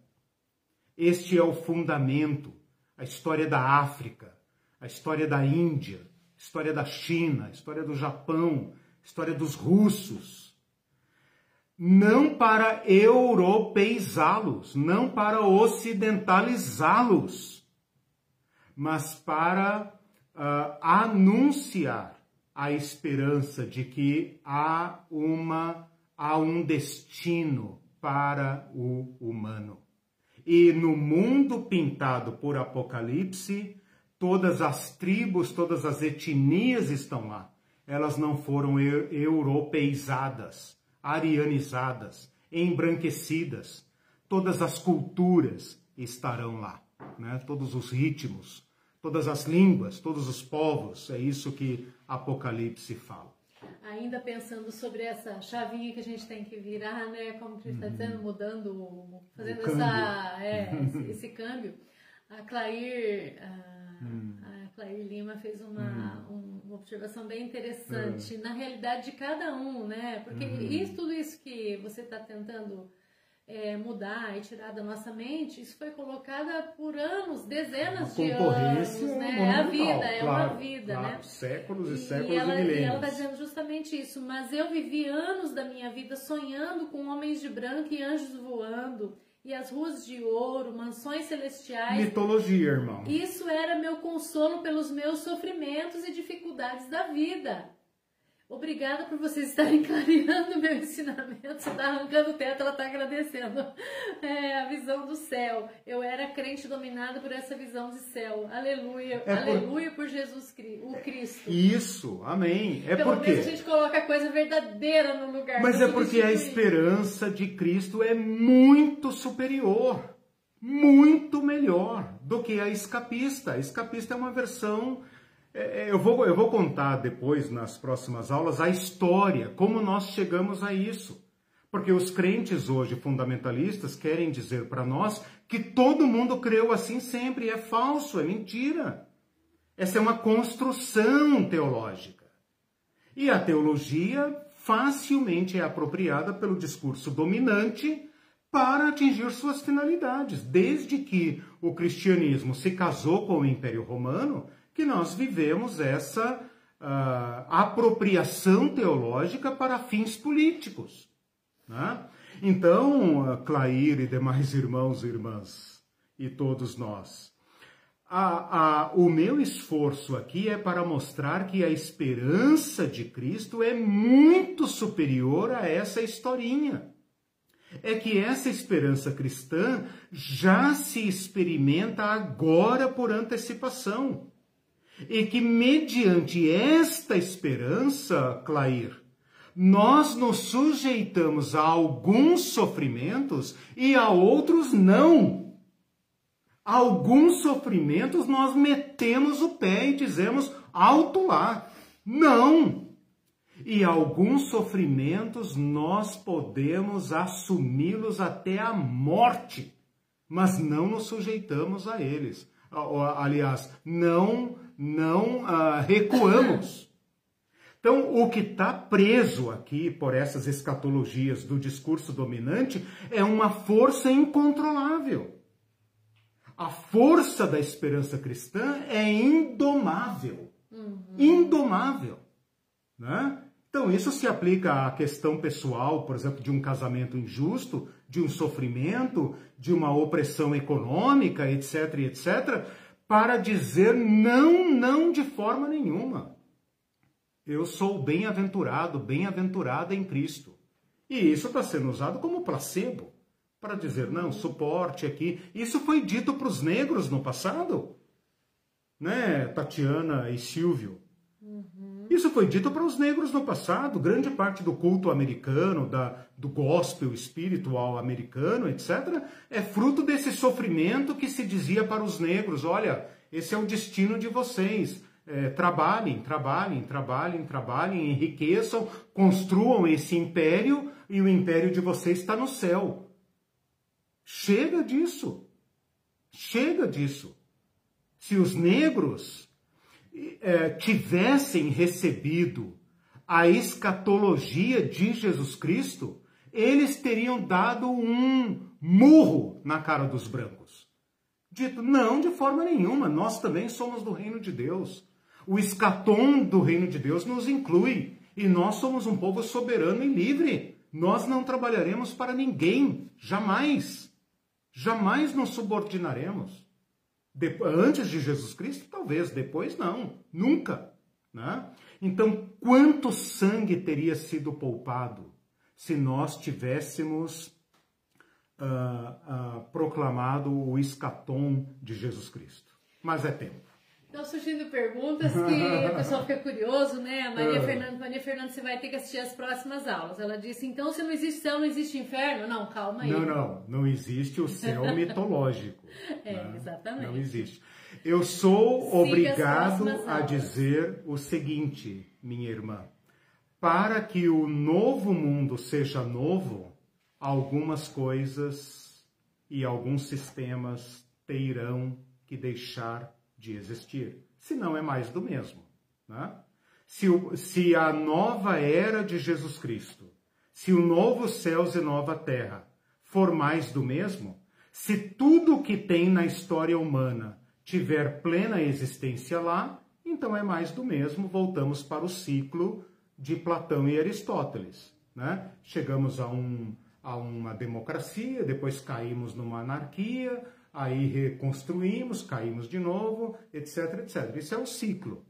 Este é o fundamento, a história da África, a história da Índia, a história da China, a história do Japão, a história dos russos não para europeizá-los, não para ocidentalizá-los, mas para uh, anunciar a esperança de que há uma há um destino para o humano. E no mundo pintado por Apocalipse, todas as tribos, todas as etnias estão lá. Elas não foram europeizadas arianizadas, embranquecidas. Todas as culturas estarão lá, né? todos os ritmos, todas as línguas, todos os povos. É isso que Apocalipse fala. Ainda pensando sobre essa chavinha que a gente tem que virar, né? Como que está uhum. dizendo, mudando, fazendo essa, é, esse, esse, câmbio. A Clair, a, uhum. a Clair Lima fez uma, uhum. um uma observação bem interessante uhum. na realidade de cada um, né? Porque uhum. isso, tudo isso que você está tentando é, mudar e tirar da nossa mente, isso foi colocado por anos, dezenas de anos, né? É a vida, é claro, uma vida, claro, né? Séculos e, e séculos ela, e milênios. E ela está dizendo justamente isso. Mas eu vivi anos da minha vida sonhando com homens de branco e anjos voando e as ruas de ouro, mansões celestiais. Mitologia, irmão. Isso era meu consolo pelos meus sofrimentos e dificuldades da vida. Obrigada por vocês estarem clareando meu ensinamento. Você está arrancando o teto, ela está agradecendo. É, a visão do céu. Eu era crente dominada por essa visão de céu. Aleluia. É Aleluia por... por Jesus o Cristo. Isso, amém. É Pelo porque a gente coloca a coisa verdadeira no lugar. Mas é porque a esperança de Cristo é muito superior, muito melhor do que a escapista. A escapista é uma versão é, é, eu vou, eu vou contar depois, nas próximas aulas, a história, como nós chegamos a isso. Porque os crentes hoje fundamentalistas querem dizer para nós que todo mundo creu assim sempre. É falso, é mentira. Essa é uma construção teológica. E a teologia facilmente é apropriada pelo discurso dominante para atingir suas finalidades. Desde que o cristianismo se casou com o Império Romano, que nós vivemos essa uh, apropriação teológica para fins políticos. Né? Então, uh, Clair e demais irmãos e irmãs, e todos nós, a, a, o meu esforço aqui é para mostrar que a esperança de Cristo é muito superior a essa historinha. É que essa esperança cristã já se experimenta agora por antecipação e que mediante esta esperança, Clair, nós nos sujeitamos a alguns sofrimentos e a outros não. Alguns sofrimentos nós metemos o pé e dizemos alto lá. Não! E alguns sofrimentos nós podemos assumi-los até a morte, mas não nos sujeitamos a eles. Aliás, não não uh, recuamos. Então, o que está preso aqui por essas escatologias do discurso dominante é uma força incontrolável. A força da esperança cristã é indomável. Uhum. Indomável. Né? Então, isso se aplica à questão pessoal, por exemplo, de um casamento injusto, de um sofrimento, de uma opressão econômica, etc, etc, para dizer não, não de forma nenhuma. Eu sou bem-aventurado, bem-aventurada em Cristo. E isso está sendo usado como placebo para dizer não, suporte aqui. Isso foi dito para os negros no passado, né, Tatiana e Silvio. Isso foi dito para os negros no passado. Grande parte do culto americano, da, do gospel espiritual americano, etc., é fruto desse sofrimento que se dizia para os negros: olha, esse é o destino de vocês. É, trabalhem, trabalhem, trabalhem, trabalhem, enriqueçam, construam esse império e o império de vocês está no céu. Chega disso. Chega disso. Se os negros é, tivessem recebido a escatologia de Jesus Cristo, eles teriam dado um murro na cara dos brancos. Dito, não, de forma nenhuma, nós também somos do reino de Deus. O escatom do reino de Deus nos inclui e nós somos um povo soberano e livre. Nós não trabalharemos para ninguém, jamais. Jamais nos subordinaremos. Antes de Jesus Cristo, talvez, depois não, nunca. Né? Então, quanto sangue teria sido poupado se nós tivéssemos uh, uh, proclamado o escatom de Jesus Cristo. Mas é tempo. Estão surgindo perguntas que o pessoal fica curioso, né? A Maria, Fernanda, Maria Fernanda, você vai ter que assistir as próximas aulas. Ela disse, então se não existe céu, não existe inferno? Não, calma aí. Não, não, não existe o céu mitológico. É, né? exatamente. Não existe. Eu sou Siga obrigado a dizer o seguinte, minha irmã para que o novo mundo seja novo, algumas coisas e alguns sistemas terão que deixar de existir. Senão é mais do mesmo. Né? Se, o, se a nova era de Jesus Cristo, se o novo céus e nova terra for mais do mesmo, se tudo o que tem na história humana tiver plena existência lá, então é mais do mesmo, voltamos para o ciclo de Platão e Aristóteles. Né? Chegamos a, um, a uma democracia, depois caímos numa anarquia, aí reconstruímos, caímos de novo, etc, etc. Isso é o ciclo.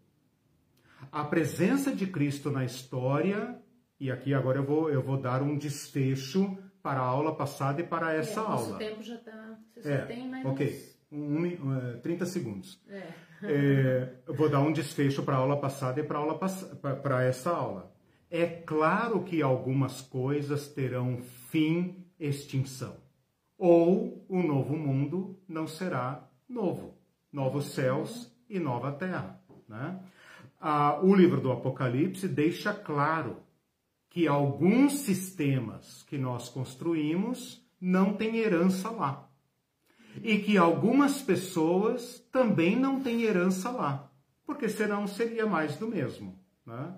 A presença de Cristo na história, e aqui agora eu vou, eu vou dar um desfecho para a aula passada e para essa é, aula. O tempo já está. Você é, tem mais. Ok, um, um, 30 segundos. É. é, eu vou dar um desfecho para a aula passada e para, aula, para essa aula. É claro que algumas coisas terão fim, extinção. Ou o novo mundo não será novo. Novos céus e nova terra. Né? Ah, o livro do Apocalipse deixa claro que alguns sistemas que nós construímos não têm herança lá. E que algumas pessoas também não têm herança lá, porque senão seria mais do mesmo. Né?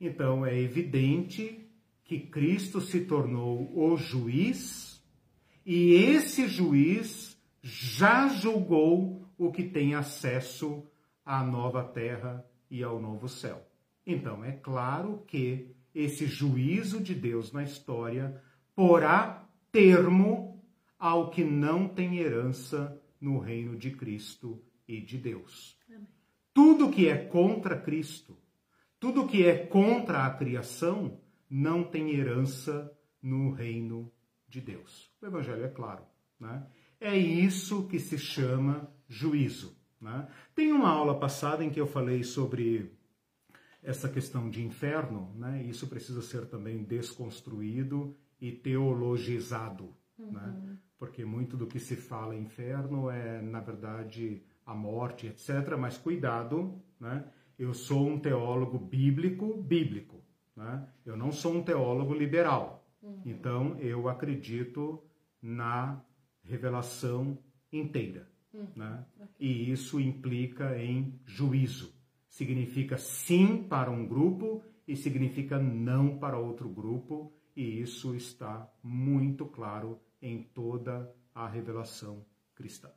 Então é evidente que Cristo se tornou o juiz e esse juiz já julgou o que tem acesso à nova terra e ao novo céu. Então é claro que esse juízo de Deus na história porá termo ao que não tem herança no reino de Cristo e de Deus. Amém. Tudo que é contra Cristo, tudo que é contra a criação, não tem herança no reino de Deus. O Evangelho é claro. Né? É isso que se chama juízo. Né? Tem uma aula passada em que eu falei sobre essa questão de inferno, né? Isso precisa ser também desconstruído e teologizado, uhum. né? Porque muito do que se fala inferno é, na verdade, a morte, etc. Mas cuidado, né? Eu sou um teólogo bíblico, bíblico, né? Eu não sou um teólogo liberal. Uhum. Então, eu acredito na revelação inteira, uhum. né? E isso implica em juízo significa sim para um grupo e significa não para outro grupo, e isso está muito claro em toda a revelação cristã.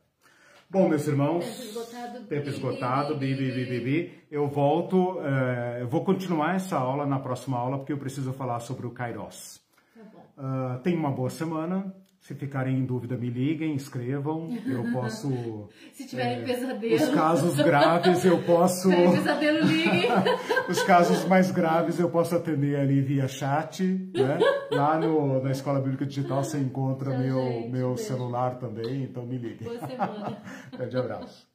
Bom, meus irmãos, tempo esgotado, tempo esgotado bi, bi, bi, bi, eu volto, uh, eu vou continuar essa aula na próxima aula, porque eu preciso falar sobre o Kairos. Tá uh, tenha uma boa semana, se ficarem em dúvida, me liguem, escrevam. Eu posso. Se tiverem é, pesadelo. Os casos graves eu posso. Se tiverem pesadelo, liguem. os casos mais graves eu posso atender ali via chat. Né? Lá no, na Escola Bíblica Digital você encontra Tchau, meu, gente, meu celular também, então me liguem. Boa semana. Grande abraço.